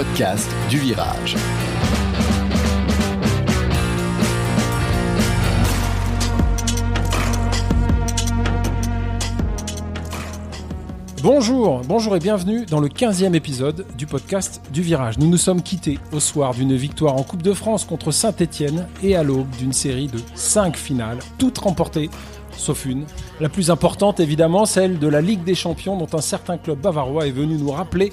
podcast du virage. Bonjour, bonjour et bienvenue dans le 15e épisode du podcast du Virage. Nous nous sommes quittés au soir d'une victoire en Coupe de France contre Saint-Étienne et à l'aube d'une série de 5 finales, toutes remportées, sauf une. La plus importante évidemment, celle de la Ligue des Champions dont un certain club bavarois est venu nous rappeler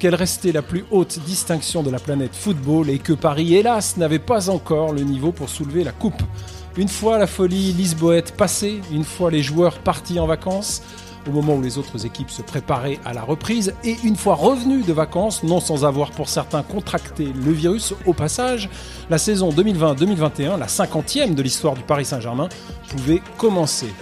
qu'elle restait la plus haute distinction de la planète football et que Paris, hélas, n'avait pas encore le niveau pour soulever la coupe. Une fois la folie lisboète passée, une fois les joueurs partis en vacances, au moment où les autres équipes se préparaient à la reprise, et une fois revenus de vacances, non sans avoir pour certains contracté le virus au passage, la saison 2020-2021, la cinquantième de l'histoire du Paris Saint-Germain, pouvait commencer.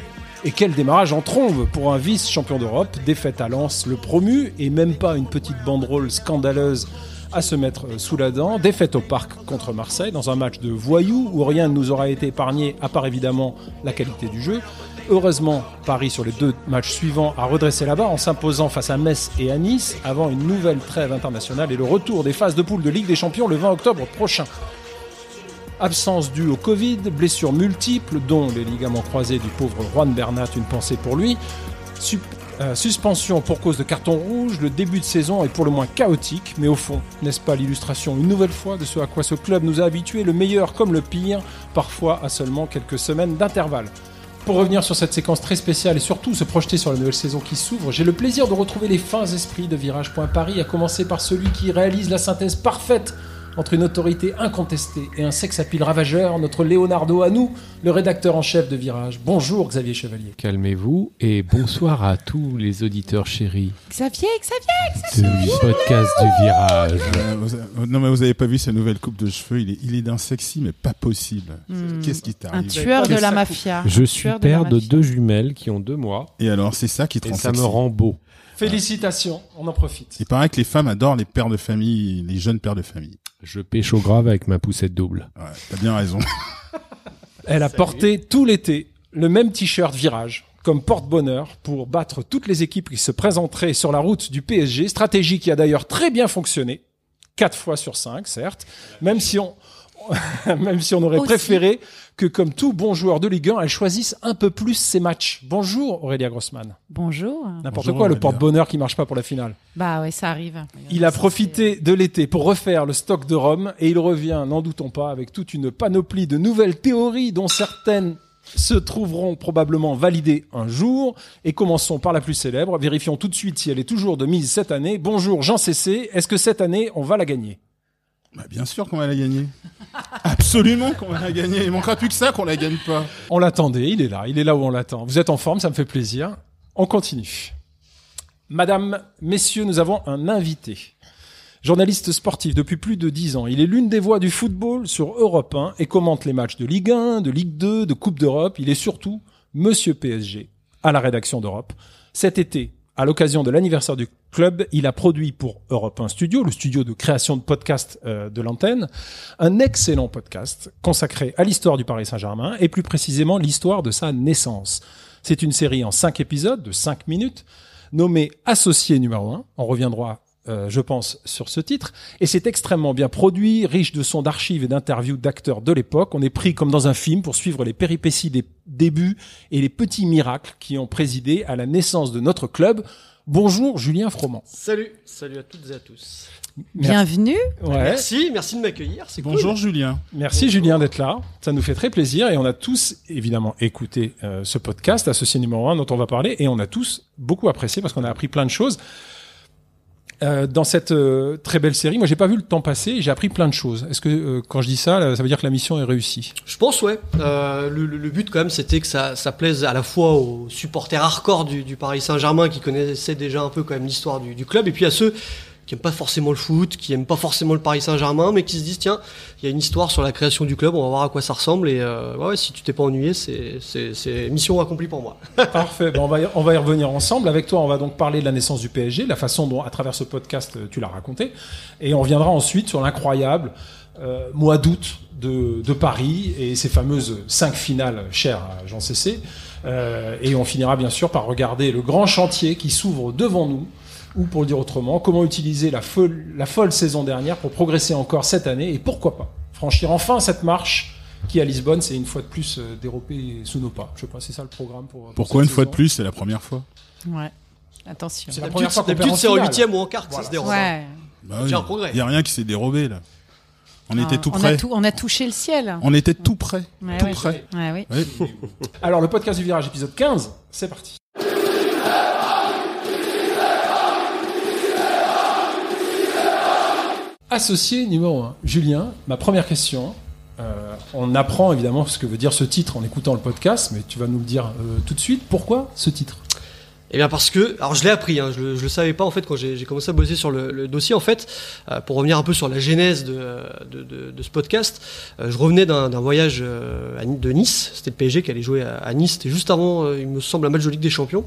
Et quel démarrage en trombe pour un vice-champion d'Europe, défaite à Lens, le promu, et même pas une petite banderole scandaleuse à se mettre sous la dent. Défaite au parc contre Marseille dans un match de voyous où rien ne nous aura été épargné à part évidemment la qualité du jeu. Heureusement, Paris sur les deux matchs suivants a redressé la barre en s'imposant face à Metz et à Nice avant une nouvelle trêve internationale et le retour des phases de poule de Ligue des Champions le 20 octobre prochain. Absence due au Covid, blessures multiples, dont les ligaments croisés du pauvre Juan Bernat, une pensée pour lui. Euh, suspension pour cause de carton rouge, le début de saison est pour le moins chaotique, mais au fond, n'est-ce pas l'illustration une nouvelle fois de ce à quoi ce club nous a habitués, le meilleur comme le pire, parfois à seulement quelques semaines d'intervalle pour revenir sur cette séquence très spéciale et surtout se projeter sur la nouvelle saison qui s'ouvre, j'ai le plaisir de retrouver les fins esprits de Virage.Paris, à commencer par celui qui réalise la synthèse parfaite entre une autorité incontestée et un sex appeal ravageur, notre Leonardo à nous, le rédacteur en chef de Virage. Bonjour Xavier Chevalier. Calmez-vous et bonsoir à tous les auditeurs chéris Xavier, Xavier du podcast du virage. Euh, non mais vous avez pas vu sa nouvelle coupe de cheveux, il est, il est d'un sexy mais pas possible. Qu'est-ce qui Hmm. Un t'arrive tueur de la mafia. Je suis tueur père de deux jumelles qui ont deux mois Et alors c'est ça qui te et rend ça me sexy. rend beau. Félicitations, on en profite. Il paraît que les femmes adorent les pères de famille, les jeunes pères de famille. Je pêche au grave avec ma poussette double. Ouais, t'as bien raison. Elle a porté tout l'été le même t-shirt Virage comme porte-bonheur pour battre toutes les équipes qui se présenteraient sur la route du PSG, stratégie qui a d'ailleurs très bien fonctionné, 4 fois sur 5 certes, même si on même si on aurait Aussi. préféré que comme tout bon joueur de Ligue 1, elle choisisse un peu plus ses matchs. Bonjour Aurélia Grossman. Bonjour. N'importe quoi le porte-bonheur qui marche pas pour la finale. Bah ouais, ça arrive. Il a Ça, profité de l'été pour refaire le stock de Rome et il revient, n'en doutons pas, avec toute une panoplie de nouvelles théories dont certaines se trouveront probablement validées un jour. Et commençons par la plus célèbre. Vérifions tout de suite si elle est toujours de mise cette année. Bonjour Jean Cessé. Est-ce que cette année, on va la gagner? Bah, bien sûr qu'on va la gagner. Absolument qu'on va la gagner. Il manquera plus que ça qu'on la gagne pas. On l'attendait, il est là. Il est là où on l'attend. Vous êtes en forme, ça me fait plaisir. On continue. Madame, messieurs, nous avons un invité. Journaliste sportif depuis plus de dix ans, il est l'une des voix du football sur Europe 1 et commente les matchs de Ligue 1, de Ligue 2, de Coupe d'Europe. Il est surtout Monsieur PSG à la rédaction d'Europe. Cet été, à l'occasion de l'anniversaire du club, il a produit pour Europe 1 Studio, le studio de création de podcasts euh, de l'antenne, un excellent podcast consacré à l'histoire du Paris Saint-Germain et plus précisément l'histoire de sa naissance. C'est une série en cinq épisodes de cinq minutes nommée Associé numéro 1. On reviendra euh, je pense, sur ce titre. Et c'est extrêmement bien produit, riche de sons d'archives et d'interviews d'acteurs de l'époque. On est pris comme dans un film pour suivre les péripéties des débuts et les petits miracles qui ont présidé à la naissance de notre club. Bonjour Julien Froment. Salut, salut à toutes et à tous. Bienvenue. Ouais. Merci, merci de m'accueillir, c'est cool. Bonjour Julien. Merci Julien d'être là. Ça nous fait très plaisir et on a tous évidemment écouté euh, ce podcast associé numéro 1 dont on va parler et on a tous beaucoup apprécié parce qu'on a appris plein de choses. Euh, dans cette euh, très belle série, moi j'ai pas vu le temps passer et j'ai appris plein de choses. Est-ce que euh, quand je dis ça, ça veut dire que la mission est réussie? Je pense, ouais. Euh, le, le- le but, quand même, c'était que ça, ça plaise à la fois aux supporters hardcore du, du Paris Saint-Germain qui connaissaient déjà un peu quand même l'histoire du, du club, et puis à ceux qui aiment pas forcément le foot, qui aiment pas forcément le Paris Saint-Germain, mais qui se disent tiens, il y a une histoire sur la création du club, on va voir à quoi ça ressemble, et euh, ouais, si tu t'es pas ennuyé, c'est, mission accomplie pour moi. Parfait. On, va y, revenir ensemble. Avec toi, on va donc parler de la naissance du PSG, la façon dont, à travers ce podcast, euh, tu l'as raconté. Et on reviendra ensuite sur l'incroyable euh, mois d'août de, Paris et ces fameuses cinq finales chères à Jean Cessé. Et on finira bien sûr par regarder le grand chantier qui s'ouvre devant nous, Ou pour le dire autrement, comment utiliser la folle, la folle saison dernière pour progresser encore cette année et pourquoi pas franchir enfin cette marche qui à Lisbonne c'est une fois de plus euh, dérobé sous nos pas. Je sais pas, c'est ça le programme pour. pour Pourquoi cette une fois de plus C'est la première fois? Ouais. Attention. C'est la première fois qu'on perd d'habitude, en c'est en huitième ou en quart que Voilà. ça se déroule. Ouais. Bah un progrès. Il y a rien qui s'est dérobé là. On Ah, était tout on a, près. tout- on a touché le ciel. On était tout près. Ouais, tout ouais. près. Ouais, oui. Ouais. Alors le podcast du virage épisode 15, c'est parti. Associé numéro 1, Julien, ma première question. euh, on apprend évidemment ce que veut dire ce titre en écoutant le podcast, mais tu vas nous le dire euh, tout de suite. Pourquoi ce titre? Eh bien parce que, alors je l'ai appris, hein, je, je le savais pas en fait quand j'ai commencé à bosser sur le, dossier en fait, euh, pour revenir un peu sur la genèse de, ce podcast, je revenais d'un voyage de Nice, c'était le PSG qui allait jouer à, à Nice, c'était juste avant, il me semble, un match de Ligue des Champions.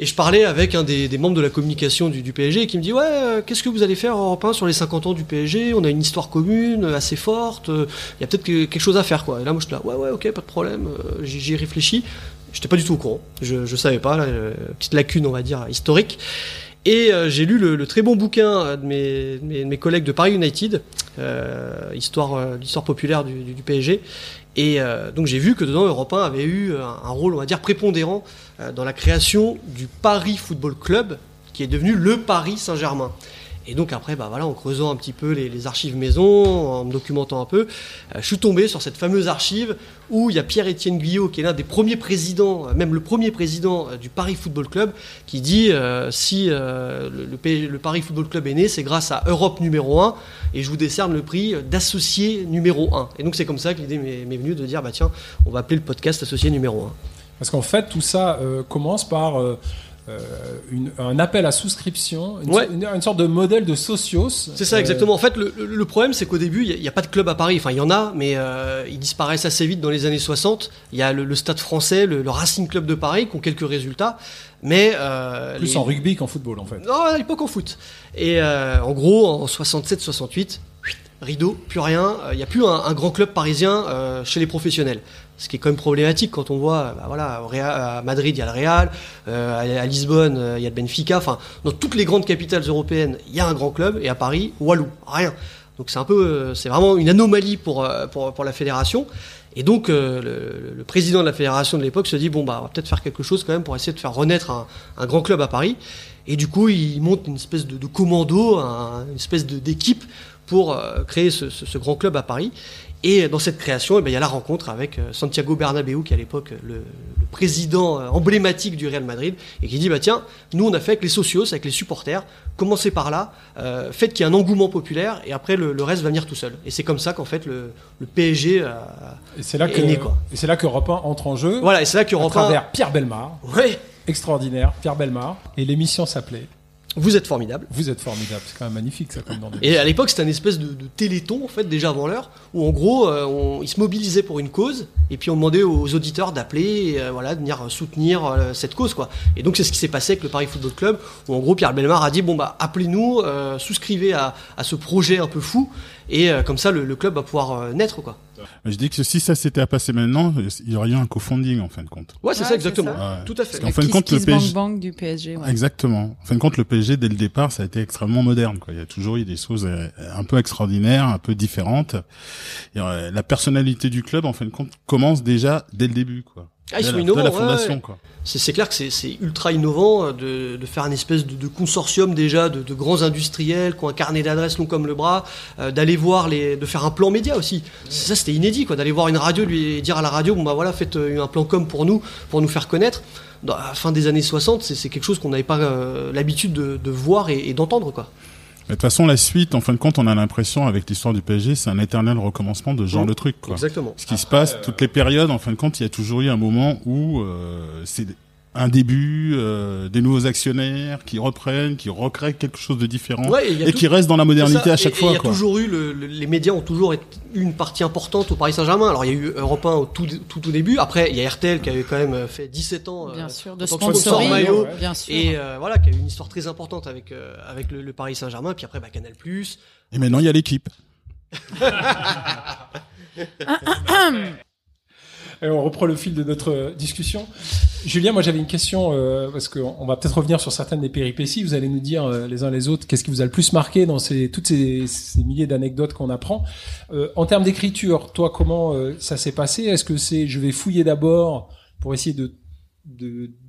Et je parlais avec un des, membres de la communication du, PSG qui me dit ouais euh, qu'est-ce que vous allez faire Europe 1 sur les 50 ans du PSG On a une histoire commune euh, assez forte. euh, Il y a peut-être que- quelque chose à faire quoi. Et là moi je suis là ouais ouais ok pas de problème. J'y réfléchis. J'étais pas du tout au courant. Je, je savais pas là, petite lacune on va dire historique. Et j'ai lu le, très bon bouquin de mes, mes, collègues de Paris United, histoire, l'histoire populaire du PSG. Et euh, donc j'ai vu que dedans Europe 1 avait eu un, un rôle, on va dire, prépondérant euh, dans la création du Paris Football Club, qui est devenu le Paris Saint-Germain. Et donc après, bah voilà, en creusant un petit peu les, archives maison, en me documentant un peu, euh, je suis tombé sur cette fameuse archive où il y a Pierre-Étienne Guyot, qui est l'un des premiers présidents, euh, même le premier président euh, du Paris Football Club, qui dit si le, Paris Football Club est né, c'est grâce à Europe numéro 1, et je vous décerne le prix d'associé numéro 1. Et donc c'est comme ça que l'idée m'est venue de dire, bah tiens, on va appeler le podcast associé numéro 1. Parce qu'en fait, tout ça commence par euh, une- un appel à souscription, une, Ouais. une- une sorte de modèle de socios. C'est ça Euh, exactement. En fait, le, problème, c'est qu'au début, il n'y a, pas de club à Paris. Enfin, il y en a, mais euh, ils disparaissent assez vite dans les années 60. Il y a le, le Stade français, le, le Racing Club de Paris, qui ont quelques résultats. Mais. plus les- en rugby qu'en football en fait. Non, à l'époque en foot. Et en gros, en 67-68, rideau, plus rien. Il n'y a plus un, grand club parisien euh, chez les professionnels. Ce qui est quand même problématique quand on voit, bah voilà, à Madrid, il y a le Real, euh, à, Lisbonne, euh, il y a le Benfica. Enfin, dans toutes les grandes capitales européennes, il y a un grand club. Et à Paris, Walou, rien. Donc c'est un peu, euh, c'est vraiment une anomalie pour, euh, pour, la fédération. Et donc euh, le, président de la fédération de l'époque se dit bon bah on va peut-être faire quelque chose quand même pour essayer de faire renaître un, grand club à Paris. Et du coup il monte une espèce de, commando, un- une espèce d'équipe pour euh, créer ce, ce- ce grand club à Paris. Et dans cette création, eh ben, il y a la rencontre avec euh, Santiago Bernabéu, qui est à l'époque le, le président euh, emblématique du Real Madrid, et qui dit bah tiens, nous on a fait avec les socios, avec les supporters, commencez par là, euh, faites qu'il y ait un engouement populaire, et après le, le reste va venir tout seul. Et c'est comme ça qu'en fait le, le PSG, euh, Et c'est là est que né, quoi. et c'est là que Europe 1 entre en jeu voilà, et c'est là que à Europe 1 travers Pierre Belmar, Ouais, extraordinaire, Pierre Belmar, et l'émission s'appelait vous êtes formidable. Vous êtes formidable, c'est quand même magnifique ça comme nom de- Et à l'époque, c'était un espèce de, de téléthon, en fait, déjà avant l'heure, où en gros, euh, on, ils se mobilisaient pour une cause, et puis on demandait aux auditeurs d'appeler, et, euh, voilà, de venir soutenir euh, cette cause, quoi. Et donc, c'est ce qui s'est passé avec le Paris Football Club, où en gros, Pierre Belmar a dit, bon, bah, appelez-nous, euh, souscrivez à, à ce projet un peu fou, et comme ça, le, le club va pouvoir naître, quoi. Je dis que si ça s'était à passer maintenant, il y aurait eu un co-funding en fin de compte. Ouais, c'est Ouais, ça, exactement. ça. Ouais. Tout à fait. Parce qu'en fin de compte, le PSG. Bang du PSG. Ouais. Exactement. En fin de compte, le PSG, dès le départ, ça a été extrêmement moderne. Quoi. Il y a toujours eu des choses euh, un peu extraordinaires, un peu différentes. Et, euh, la personnalité du club, en fin de compte, commence déjà dès le début. Quoi. Ah, ils Dès sont la- innovants, dès la ouais, fondation. ouais. Quoi. C'est clair que c'est- ultra innovant euh, de, de faire un espèce de, de consortium déjà de, de grands industriels qui ont un carnet d'adresses long comme le bras, euh, d'aller voir les, de faire un plan média aussi. Ça c'était inédit quoi, d'aller voir une radio, lui dire à la radio bon bah voilà faites euh, un plan com pour nous, pour nous faire connaître. Dans la fin des années 60, c'est quelque chose qu'on n'avait pas euh, l'habitude de, de voir et, et d'entendre quoi. Mais de toute façon, la suite, en fin de compte, on a l'impression, avec l'histoire du PSG, c'est un éternel recommencement de ce genre de truc. Quoi. Exactement. Ce qui se passe, toutes les périodes, en fin de compte, il y a toujours eu un moment où euh, c'est un début, euh, des nouveaux actionnaires qui reprennent, qui recréent quelque chose de différent Ouais, et a et tout- qui restent dans la modernité ça. à chaque Et- et fois. Il y a quoi. toujours eu le- le- les médias ont toujours eu une partie importante au Paris Saint-Germain. Alors il y a eu Europe 1 au tout tout, tout début. Après il y a RTL qui avait quand même fait 17 ans. euh, Bien sûr, de sponsor sponsoring. maillot, ouais. Bien sûr. Et euh, voilà, qui a eu une histoire très importante avec euh, avec le, le Paris Saint-Germain. Puis après, bah, Canal+. Et maintenant, il y a l'équipe. On reprend le fil de notre euh, discussion. Julien, moi j'avais une question euh, parce qu'on on va peut-être revenir sur certaines des péripéties. Vous allez nous dire euh, les uns les autres qu'est-ce qui vous a le plus marqué dans ces, toutes ces, milliers d'anecdotes qu'on apprend. Euh, en termes d'écriture, toi, comment euh, ça s'est passé? Est-ce que c'est je vais fouiller d'abord pour essayer de-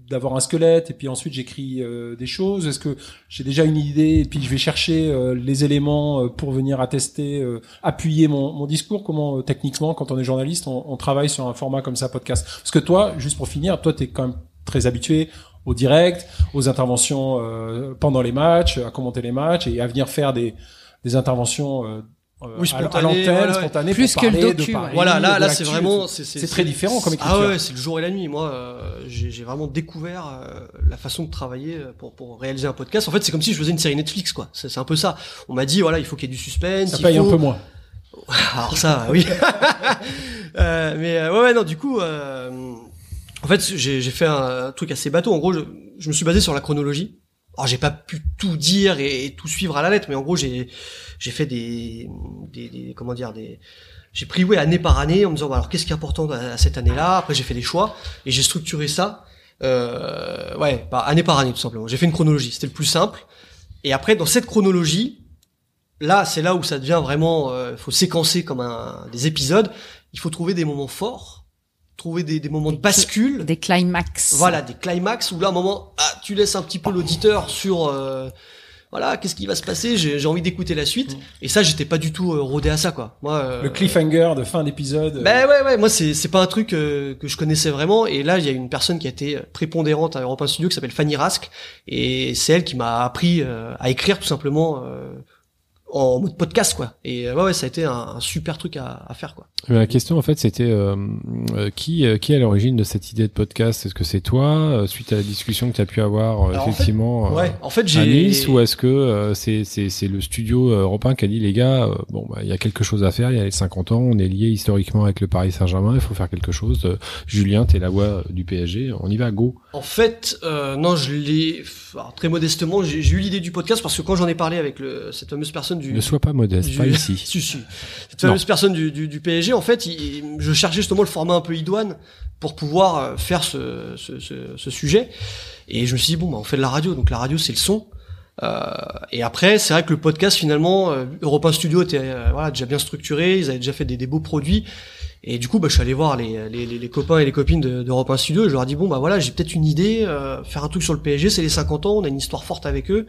d'avoir un squelette et puis ensuite j'écris euh, des choses. Est-ce que j'ai déjà une idée et puis je vais chercher euh, les éléments euh, pour venir attester, appuyer mon, discours? Comment techniquement, quand on est journaliste, on, travaille sur un format comme ça, podcast? Parce que toi, juste pour finir, toi, tu es quand même très habitué au direct, aux interventions pendant les matchs, à commenter les matchs et à venir faire des, des interventions Oui, à spontanées, l'antenne, voilà, ouais. spontanées, Plus pour que le docu, de ouais. Paris, Voilà, là, là, c'est vraiment, c'est c'est très différent comme écriture. Ah ouais, c'est le jour et la nuit. Moi, euh, j'ai j'ai vraiment découvert euh, la façon de travailler euh, pour pour réaliser un podcast. En fait, c'est comme si je faisais une série Netflix, quoi. C'est c'est un peu ça. On m'a dit, voilà, il faut qu'il y ait du suspense. ça il paye faut... un peu moins. Alors ça, oui. Euh, mais euh, ouais, ouais, non, du coup, euh, en fait, j'ai j'ai fait un truc assez bateau. En gros, je, je me suis basé sur la chronologie. Alors, j'ai pas pu tout dire et, tout suivre à la lettre, mais en gros, j'ai j'ai fait des, des, des- comment dire des j'ai pris ouais année par année en me disant bah, alors qu'est-ce qui est important à, à cette année-là? Après, j'ai fait des choix et j'ai structuré ça. Euh, ouais, bah, année par année tout simplement. J'ai fait une chronologie, c'était le plus simple. Et après, dans cette chronologie, là, c'est là où ça devient vraiment, euh, faut séquencer comme un des épisodes. Il faut trouver des moments forts, trouver des, des moments de bascule. Des climax. Voilà, des climax où là, à un moment, ah, tu laisses un petit peu l'auditeur sur, euh, voilà, qu'est-ce qui va se passer? J'ai j'ai envie d'écouter la suite. Et ça, j'étais pas du tout euh, rodé à ça, quoi. Moi, euh, Le cliffhanger de fin d'épisode. euh, ben ouais, ouais, moi c'est c'est pas un truc euh, que je connaissais vraiment. Et là, il y a une personne qui a été prépondérante à Europe 1 Studio qui s'appelle Fanny Rask, et c'est elle qui m'a appris euh, à écrire tout simplement euh, en mode podcast, quoi. Et euh, ouais, ouais, ça a été un, un super truc à, à faire, quoi. Mais La question en fait c'était euh, euh, qui euh, qui est à l'origine de cette idée de podcast? Est-ce que c'est toi euh, suite à la discussion que tu as pu avoir euh, Alors, en fait, effectivement euh, Ouais, en fait, à j'ai Nice ou est-ce que euh, c'est c'est c'est le studio euh, européen qui a dit les gars euh, bon bah il y a quelque chose à faire il y a les 50 ans on est lié historiquement avec le Paris Saint-Germain il faut faire quelque chose Euh, Julien t'es la voix du PSG on y va go En fait, euh, non, je l'ai alors, très modestement. J'ai j'ai eu l'idée du podcast parce que quand j'en ai parlé avec le, cette fameuse personne du, ne sois pas modeste du- pas ici si, si. Cette Non. fameuse personne du, du, du PSG, en fait, il- je cherchais justement le format un peu idoine pour pouvoir euh, faire ce, ce, ce, ce sujet. Et je me suis dit, bon, bah, on fait de la radio. Donc la radio, c'est le son. Euh, et après, c'est vrai que le podcast, finalement, euh, Europe 1 Studio était euh, voilà, déjà bien structuré. Ils avaient déjà fait des, des beaux produits. Et du coup, bah, je suis allé voir les, les, les- les copains et les copines de- d'Europe 1 Studio et je leur ai dit, bon, bah voilà, j'ai peut-être une idée, euh, faire un truc sur le PSG, c'est les 50 ans, on a une histoire forte avec eux.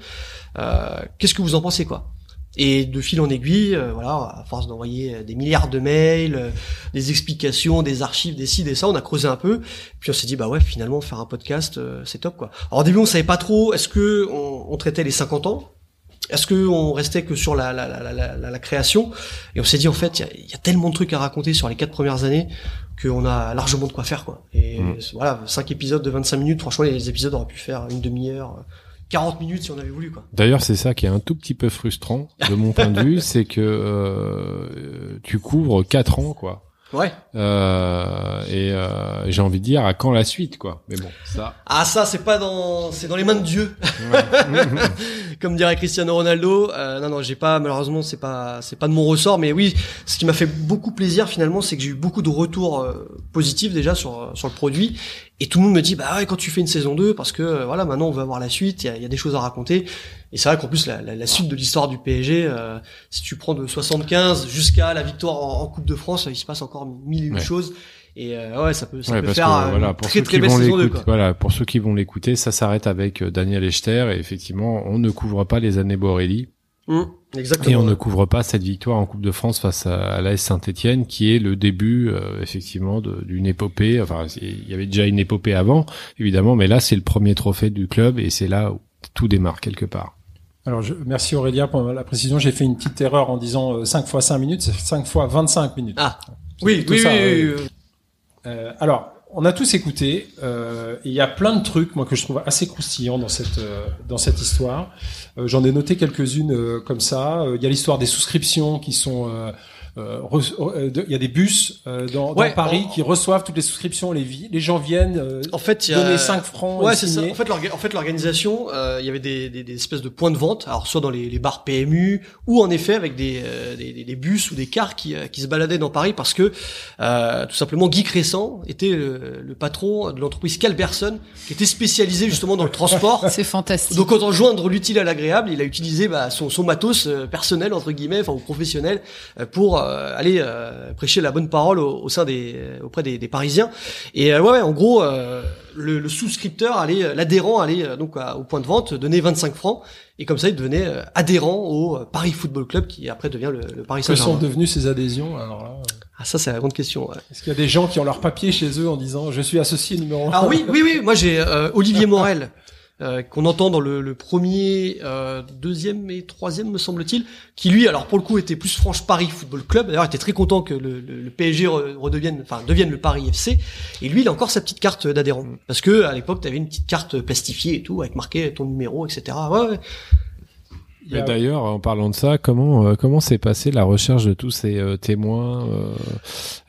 Euh, Qu'est-ce que vous en pensez, quoi? Et de fil en aiguille, euh, voilà, à force d'envoyer euh, des milliards de mails, euh, des explications, des archives, des ci, des ça, on a creusé un peu. Puis on s'est dit bah ouais, finalement faire un podcast, euh, c'est top quoi. Alors au début on savait pas trop, est-ce que on, on traitait les 50 ans, est-ce que on restait que sur la la, la, la, la, la création? Et on s'est dit en fait il y y a tellement de trucs à raconter sur les quatre premières années qu'on a largement de quoi faire quoi. Et Mm. voilà, cinq épisoes de 25 minutes, franchement les épisodes auraient pu faire une demi-heure. Euh, 40 minutes si on avait voulu quoi. D'ailleurs, c'est ça qui est un tout petit peu frustrant de mon point de vue, c'est que euh, tu couvres quatre ans, quoi. Ouais. Euh, et euh, j'ai envie de dire à quand la suite, quoi. Mais bon, ça. Ah ça c'est pas dans c'est dans les mains de Dieu comme dirait Cristiano Ronaldo. Euh, non non j'ai pas malheureusement c'est pas c'est pas de mon ressort mais oui ce qui m'a fait beaucoup plaisir finalement c'est que j'ai eu beaucoup de retours euh, positifs déjà sur sur le produit et tout le monde me dit bah ouais quand tu fais une saison 2 parce que euh, voilà maintenant on veut avoir la suite il y a, il y a des choses à raconter et c'est vrai qu'en plus la, la, la suite de l'histoire du PSG euh, si tu prends de 75 jusqu'à la victoire en, en Coupe de France il se passe encore mille et une Ouais. choses et euh, ouais ça peut ça Ouais, peut faire que, euh, voilà, une pour très ceux très qui belle vont saison 2 l'écouter, quoi. voilà, pour ceux qui vont l'écouter, ça s'arrête avec euh, Daniel Echter et effectivement, on ne couvre pas les années Borelli Mmh, exactement et on ne couvre pas cette victoire en Coupe de France face à, à l'AS Saint-Étienne qui est le début euh, effectivement d'une épopée. Enfin, il y avait déjà une épopée avant, évidemment, mais là c'est le premier trophée du club et c'est là où tout démarre quelque part. Alors, je, merci Aurélien pour la précision. J'ai fait une petite erreur en disant euh, 5 fois 5 minutes, c'est 5 fois 25 minutes. Ah. Oui, Tout oui, ça, oui, euh, oui, oui. Euh, alors, on a tous écouté. euh, Il y a plein de trucs, moi, que je trouve assez croustillants dans cette euh, dans cette histoire. Euh, J'en ai noté quelques-unes euh, comme ça. Euh, Il y a l'histoire des souscriptions qui sont euh, euh, re- euh, de- il y a des bus euh, dans, Ouais, dans Paris en- qui reçoivent toutes les souscriptions, les, les gens viennent euh, En fait, il y a donner 5 francs Ouais, c'est ça. En fait, en fait, l'organisation, euh, il y avait des, des, des espèces de points de vente, alors soit dans les, les bars PMU ou en effet avec des, euh, des, des- bus ou des cars qui, euh, qui se baladaient dans Paris parce que euh, tout simplement Guy Crescent était le, le patron de l'entreprise Calberson qui était spécialisé justement dans le transport. C'est fantastique. Donc autant joindre l'utile à l'agréable, il a utilisé bah, son, son matos euh, personnel entre guillemets, enfin ou professionnel, euh, pour euh, aller euh, prêcher la bonne parole au, au sein des euh, auprès des, des Parisiens. Et ouais, ouais, en gros, le, le souscripteur allait, l'adhérent allait donc à- au point de vente donner 25 francs et comme ça il devenait adhérent au Paris Football Club qui après devient le, le Paris Que sont Saint-Germain. devenues ces adhésions Alors là, Ah ça c'est la grande question. ouais. est-ce qu'il y a des gens qui ont leur papier chez eux en disant je suis associé numéro 1 Alors oui, oui, oui. Moi, j'ai euh, Olivier Morel euh, qu'on entend dans le, le premier, euh, deuxième et troisième, me semble-t-il, qui lui, alors pour le coup, était plus franche Paris Football Club. D'ailleurs, était très content que le, le- le PSG re- redevienne, enfin, devienne le Paris FC. Et lui, il a encore sa petite carte d'adhérent, parce que à l'époque, t'avais une petite carte plastifiée et tout, avec marqué ton numéro, etc. Ouais, ouais. Y a- Mais D'ailleurs, en parlant de ça, comment euh, comment s'est passée la recherche de tous ces euh, témoins euh,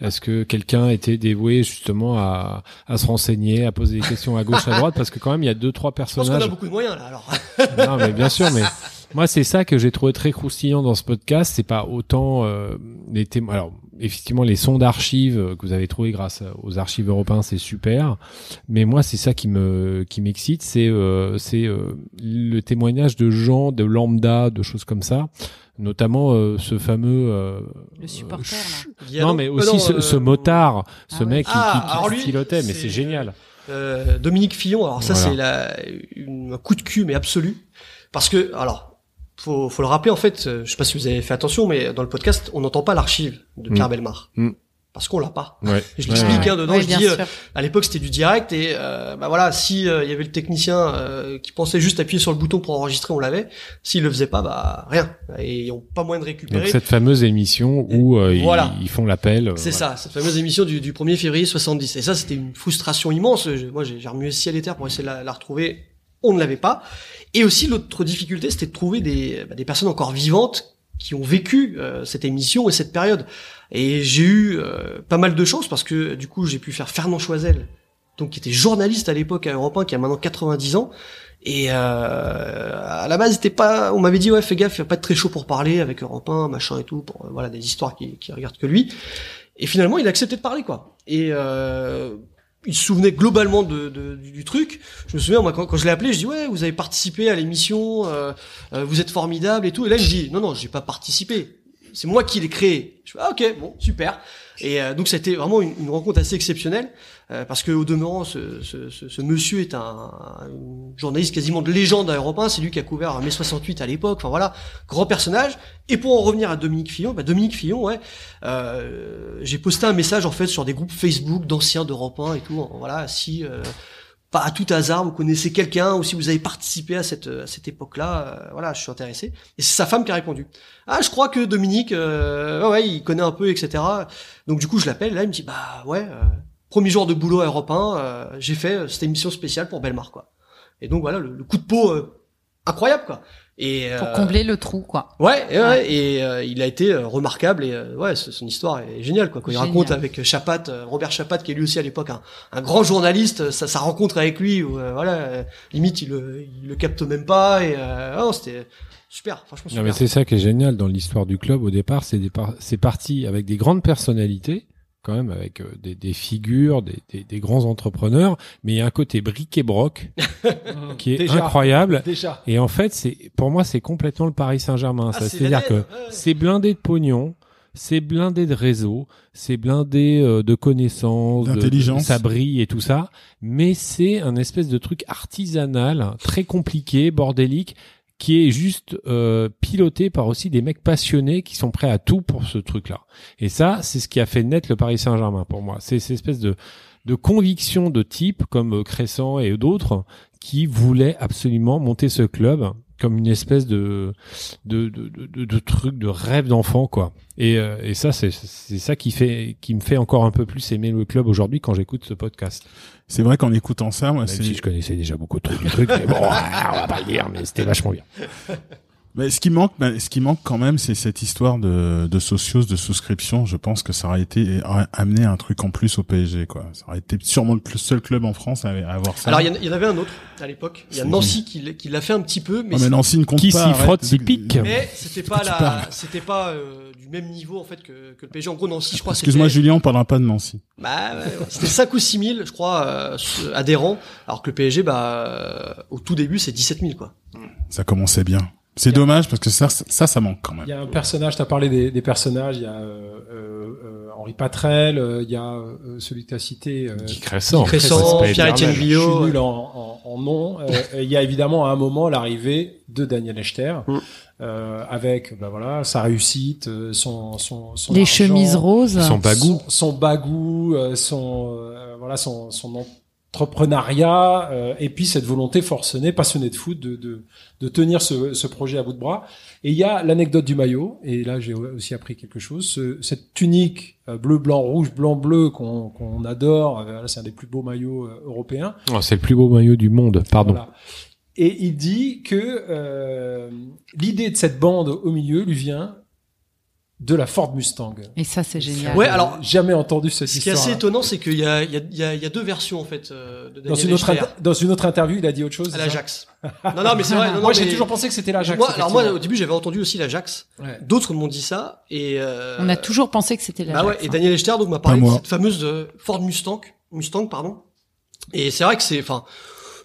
Est-ce que quelqu'un était dévoué justement à, à se renseigner, à poser des questions à gauche, à droite? Parce que quand même, il y a deux trois Je pense qu'on a personnages. beaucoup de moyens là. Alors, Non, mais bien sûr, mais moi c'est ça que j'ai trouvé très croustillant dans ce podcast. C'est pas autant euh, les témoins. Alors effectivement, les sons d'archives euh, que vous avez trouvés grâce aux archives européens, c'est super. Mais moi, c'est ça qui me qui m'excite, c'est euh, c'est euh, le témoignage de gens, de lambda, de choses comme ça. Notamment euh, ce fameux euh, Le supporter, là. Diallo- non mais Euh, aussi non, ce, euh, ce motard, ce Ah ouais. mec qui, Ah, qui, qui alors lui, pilotait, mais c'est- génial. Euh, Dominique Fillon, alors ça Voilà. c'est la une, un coup de cul mais absolu parce que alors faut faut le rappeler en fait, euh, je sais pas si vous avez fait attention mais dans le podcast on n'entend pas l'archive de Pierre Mm. Belmar Mm. parce qu'on l'a pas. Ouais. Je l'explique ouais. hein, dedans, je dis euh, à l'époque c'était du direct et euh, bah voilà si euh, il y avait le technicien euh, qui pensait juste appuyer sur le bouton pour enregistrer on l'avait, s'il le faisait pas bah rien et ils ont pas moyen de Donc récupérer. cette fameuse émission où euh, ils- Voilà. ils, font l'appel. euh, C'est voilà. ça, cette fameuse émission du, du 1er février 70. Et ça, c'était une frustration immense. Je- moi, j'ai j'ai remué ciel et terre pour essayer de la, la retrouver. On ne l'avait pas. Et aussi, l'autre difficulté, c'était de trouver des, bah, des personnes encore vivantes qui ont vécu euh, cette émission et cette période. Et j'ai eu euh, pas mal de chance parce que du coup, j'ai pu faire Fernand Choisel, donc qui était journaliste à l'époque à Europe 1, qui a maintenant 90 ans. Et euh, à la base, c'était pas. On m'avait dit ouais, fais gaffe, il va pas être très chaud pour parler avec Europe 1, machin et tout, pour euh, voilà des histoires qui, qui regardent que lui. Et finalement, il a accepté de parler, quoi. Et euh, il se souvenait globalement de, de- du, truc. Je me souviens, moi, quand, quand je l'ai appelé, je dis ouais, vous avez participé à l'émission, euh, euh, vous êtes formidable et tout. Et là, il me dit non, non, j'ai pas participé. C'est moi qui l'ai créé. Je fais ah, ok, bon, super. Et euh, donc, c'était vraiment une, rencontre assez exceptionnelle euh, parce que au demeurant, ce, ce, ce, ce monsieur est un, un journaliste quasiment de légende à Europe 1. C'est lui qui a couvert mai 68 à l'époque. Enfin voilà, grand personnage. Et pour en revenir à Dominique Fillon, bah, Dominique Fillon, ouais, euh, j'ai posté un message en fait sur des groupes Facebook d'anciens d'Europe 1 et tout. Voilà, si euh, pas à tout hasard vous connaissez quelqu'un ou si vous avez participé à cette à cette époque-là, euh, voilà, je suis intéressé. Et c'est sa femme qui a répondu. Ah, je crois que Dominique, euh, ouais, il connaît un peu, etc. Donc du coup, je l'appelle. Là, il me dit bah ouais, euh, premier jour de boulot à Europe 1, euh, j'ai fait cette émission spéciale pour Belmar, quoi. Et donc voilà, le, coup de peau incroyable, quoi. Et Pour euh, combler le trou, quoi. Ouais, et, ouais, et euh, il a été euh, remarquable et euh, ouais, son histoire est géniale quoi. Quand il raconte avec Chapat, euh, Robert Chapat qui est lui aussi à l'époque un, un grand journaliste, sa, sa rencontre avec lui, où, euh, voilà, limite il le, il le capte même pas et euh, non, c'était super, franchement Non, super. mais c'est ça qui est génial dans l'histoire du club. Au départ, c'est des par- c'est parti avec des grandes personnalités, quand même, avec euh, des, des figures, des, des, des grands entrepreneurs. Mais il y a un côté bric et broc qui est Déjà. incroyable. Déjà. Et en fait, c'est pour moi, c'est complètement le Paris Saint-Germain. Ah, c'est-à-dire que ouais. c'est blindé de pognon. C'est blindé de réseau, c'est blindé euh, de connaissances, D'intelligence. ça brille et tout ça, mais c'est un espèce de truc artisanal, très compliqué, bordélique, qui est juste euh, piloté par aussi des mecs passionnés qui sont prêts à tout pour ce truc-là. Et ça, c'est ce qui a fait naître le Paris Saint-Germain pour moi. C'est cette espèce de de conviction de type comme euh, Crescent et d'autres qui voulaient absolument monter ce club comme une espèce de de de, de, de- de truc de rêve d'enfant quoi. Et, euh, et ça c'est c'est ça qui fait qui me fait encore un peu plus aimer le club aujourd'hui quand j'écoute ce podcast. C'est vrai qu'en écoutant ça, moi, c'est si je connaissais déjà beaucoup de trucs, du truc mais bon, on va pas le dire, mais c'était vachement bien. Mais ce qui manque, ben, ce qui manque quand même, c'est cette histoire de, de socios, de souscription. Je pense que ça aurait été amené un truc en plus au PSG, quoi. Ça aurait été sûrement le seul club en France à, avoir ça. Alors il y, en- il y en avait un autre à l'époque. Il y a Nancy qui, l'a- qui l'a fait un petit peu, mais Oh, mais Nancy ne compte Qui pas. s'y arrête. frotte s'y pique. Mais c'était pas la, c'était pas euh, du même niveau en fait que, que le PSG. En gros, Nancy, je crois, Excuse-moi, Julien, on parlera pas de Nancy. bah, c'était 5 ou 6 000, je crois, euh, adhérents, alors que le PSG, bah, euh, au tout début, c'est 17 000 quoi. Ça commençait bien. C'est dommage parce que ça, ça, ça manque quand même. Il y a un personnage, tu as parlé des, des personnages, il y a euh, euh, Henri Patrel, euh, il y a euh, celui que tu as cité, euh, c'est pas Pierre-Étienne je suis nul en, en, en nom. Euh, il y a évidemment à un moment l'arrivée de Daniel Echter, Mm. euh, avec ben voilà sa réussite, euh, son son, son Les argent, chemises roses. Son bagou. son, son bagou, euh, son euh, voilà son son entrepreneuriat euh, et puis cette volonté forcenée, passionnée de foot, de de, de tenir ce, ce projet à bout de bras. Et il y a l'anecdote du maillot et là j'ai aussi appris quelque chose. Ce- cette tunique euh, bleu blanc rouge blanc bleu qu'on qu'on adore, euh, c'est un des plus beaux maillots euh, européens. Oh, c'est le plus beau maillot du monde, pardon. Voilà. Et il dit que euh, l'idée de cette bande au milieu lui vient de la Ford Mustang. Et ça, c'est génial. Ouais, alors- jamais entendu cette Ce qui est histoire. assez étonnant, c'est qu'il y a, il y, a, il y, a, deux versions en fait euh, de Dans Daniel une, autre dans une autre interview, il a dit autre chose. à l'Ajax. non, non, mais c'est vrai. Non, non, Moi, j'ai toujours pensé que c'était l'Ajax. Moi, alors moi, au début, j'avais entendu aussi l'Ajax. Ouais. D'autres m'ont dit ça et euh, On a toujours pensé que c'était la Bah ouais, et Daniel Echter donc m'a parlé de cette fameuse euh, Ford Mustang, Mustang pardon. Et c'est vrai que c'est, enfin,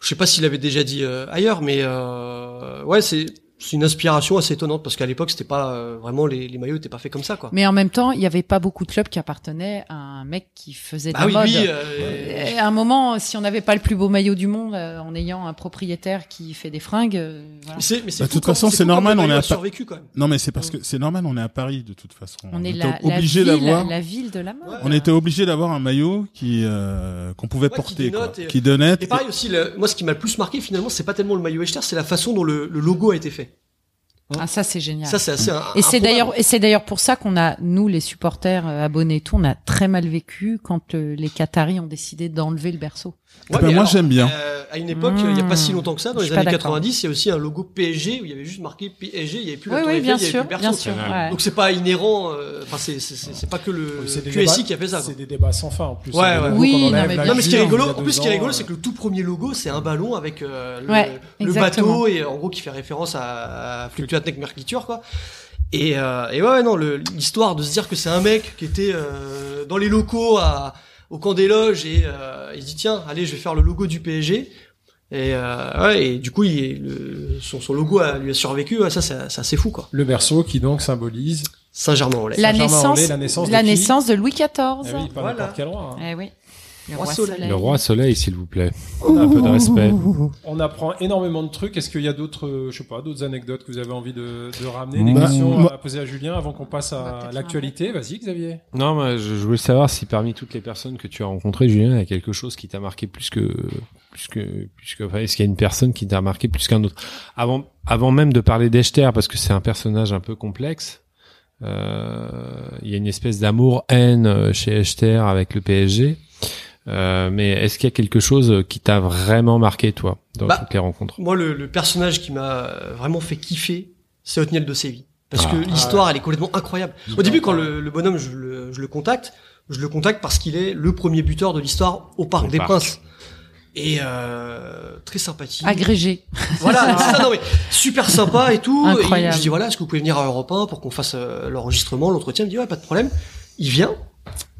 je sais pas s'il avait déjà dit euh, ailleurs, mais euh, ouais, c'est c'est une inspiration assez étonnante parce qu'à l'époque c'était pas euh, vraiment les, les maillots étaient pas faits comme ça quoi. Mais en même temps, il y avait pas beaucoup de clubs qui appartenaient à un mec qui faisait de Ah la oui, mode. lui, euh, Et à un moment, si on n'avait pas le plus beau maillot du monde, euh, en ayant un propriétaire qui fait des fringues, euh, voilà. mais c'est, mais c'est Bah, de toute façon, c'est normal, on est à survécu quand même. Non, mais c'est parce que c'est normal, on est à Paris de toute façon. on est était la, obligé ville, d'avoir. la ville de la mode. Ouais. On était obligé d'avoir un maillot qui euh, qu'on pouvait Ouais, qui porter, quoi, et- qui donnait. Et pareil aussi, le- moi ce qui m'a le plus marqué finalement, c'est pas tellement le maillot Echter, c'est la façon dont le, le logo a été fait. Ah, ça c'est génial. Ça c'est assez. un- et c'est d'ailleurs, et c'est d'ailleurs pour ça qu'on a, nous les supporters euh, abonnés, et tout, on a très mal vécu quand euh, les Qataris ont décidé d'enlever le berceau. Ouais, ben, moi, j'aime bien. euh, à une époque, il y a pas si Mmh. longtemps que ça, dans les années d'accord. 90, il y a aussi un logo PSG où il y avait juste marqué PSG, il y avait plus la Oui, Tour oui, bien il y avait plus bien sûr. ouais. Donc c'est pas inhérent, euh, enfin c'est pas que le Oui, c'est des QSI débats- qui a fait ça. C'est des débats sans fin en plus. Ouais, ouais. Oui, non, mais la bien Non mais ce qui est rigolo, en plus ce qui est rigolo, euh, c'est que le tout premier logo, c'est un ballon avec euh, le, Ouais, le exactement. bateau et en gros qui fait référence à, à Fluctuatec Mercure quoi. Et, euh, et ouais non, l'histoire de se dire que c'est un mec qui était euh, dans les locaux à, au camp des loges et euh, il se dit tiens allez je vais faire le logo du PSG. Et, euh, ouais, et du coup, il, le, son, son logo a, lui a survécu. Ouais, ça, c'est assez fou, quoi. Le berceau qui donc symbolise Saint-Germain-en-Laye. La naissance, la naissance de la qui naissance de Louis XIV. Eh oui, pas Voilà. quel roi. hein. Eh oui. Le Roi Soleil. Le roi soleil, s'il vous plaît. Un peu de respect. On apprend énormément de trucs. Est-ce qu'il y a d'autres, euh, je sais pas, d'autres anecdotes que vous avez envie de, de ramener, des Bah, questions à poser à Julien avant qu'on passe à l'actualité Vas-y, Xavier. Non, mais je, je voulais savoir si parmi toutes les personnes que tu as rencontrées, Julien, il y a quelque chose qui t'a marqué plus que, plus que, plus que, enfin, est-ce qu'il y a une personne qui t'a marqué plus qu'un autre? Avant, avant même de parler d'Echter, parce que c'est un personnage un peu complexe, euh, il y a une espèce d'amour-haine euh, chez Echter avec le PSG. Euh, mais est-ce qu'il y a quelque chose qui t'a vraiment marqué, toi, dans Bah, toutes les rencontres? Moi, le, le personnage qui m'a vraiment fait kiffer, c'est Otniel de Séville. Parce Ah. que l'histoire, elle est complètement incroyable. Au début, quand le, le bonhomme, je le, je le contacte, je le contacte parce qu'il est le premier buteur de l'histoire au Parc Au des Parc. Princes. Et euh, très sympathique. Agrégé. Voilà, c'est ça, non mais super sympa et tout. Incroyable. Et je dis voilà, est-ce que vous pouvez venir à Europe 1 pour qu'on fasse euh, l'enregistrement, l'entretien? Il me dit ouais, pas de problème. Il vient.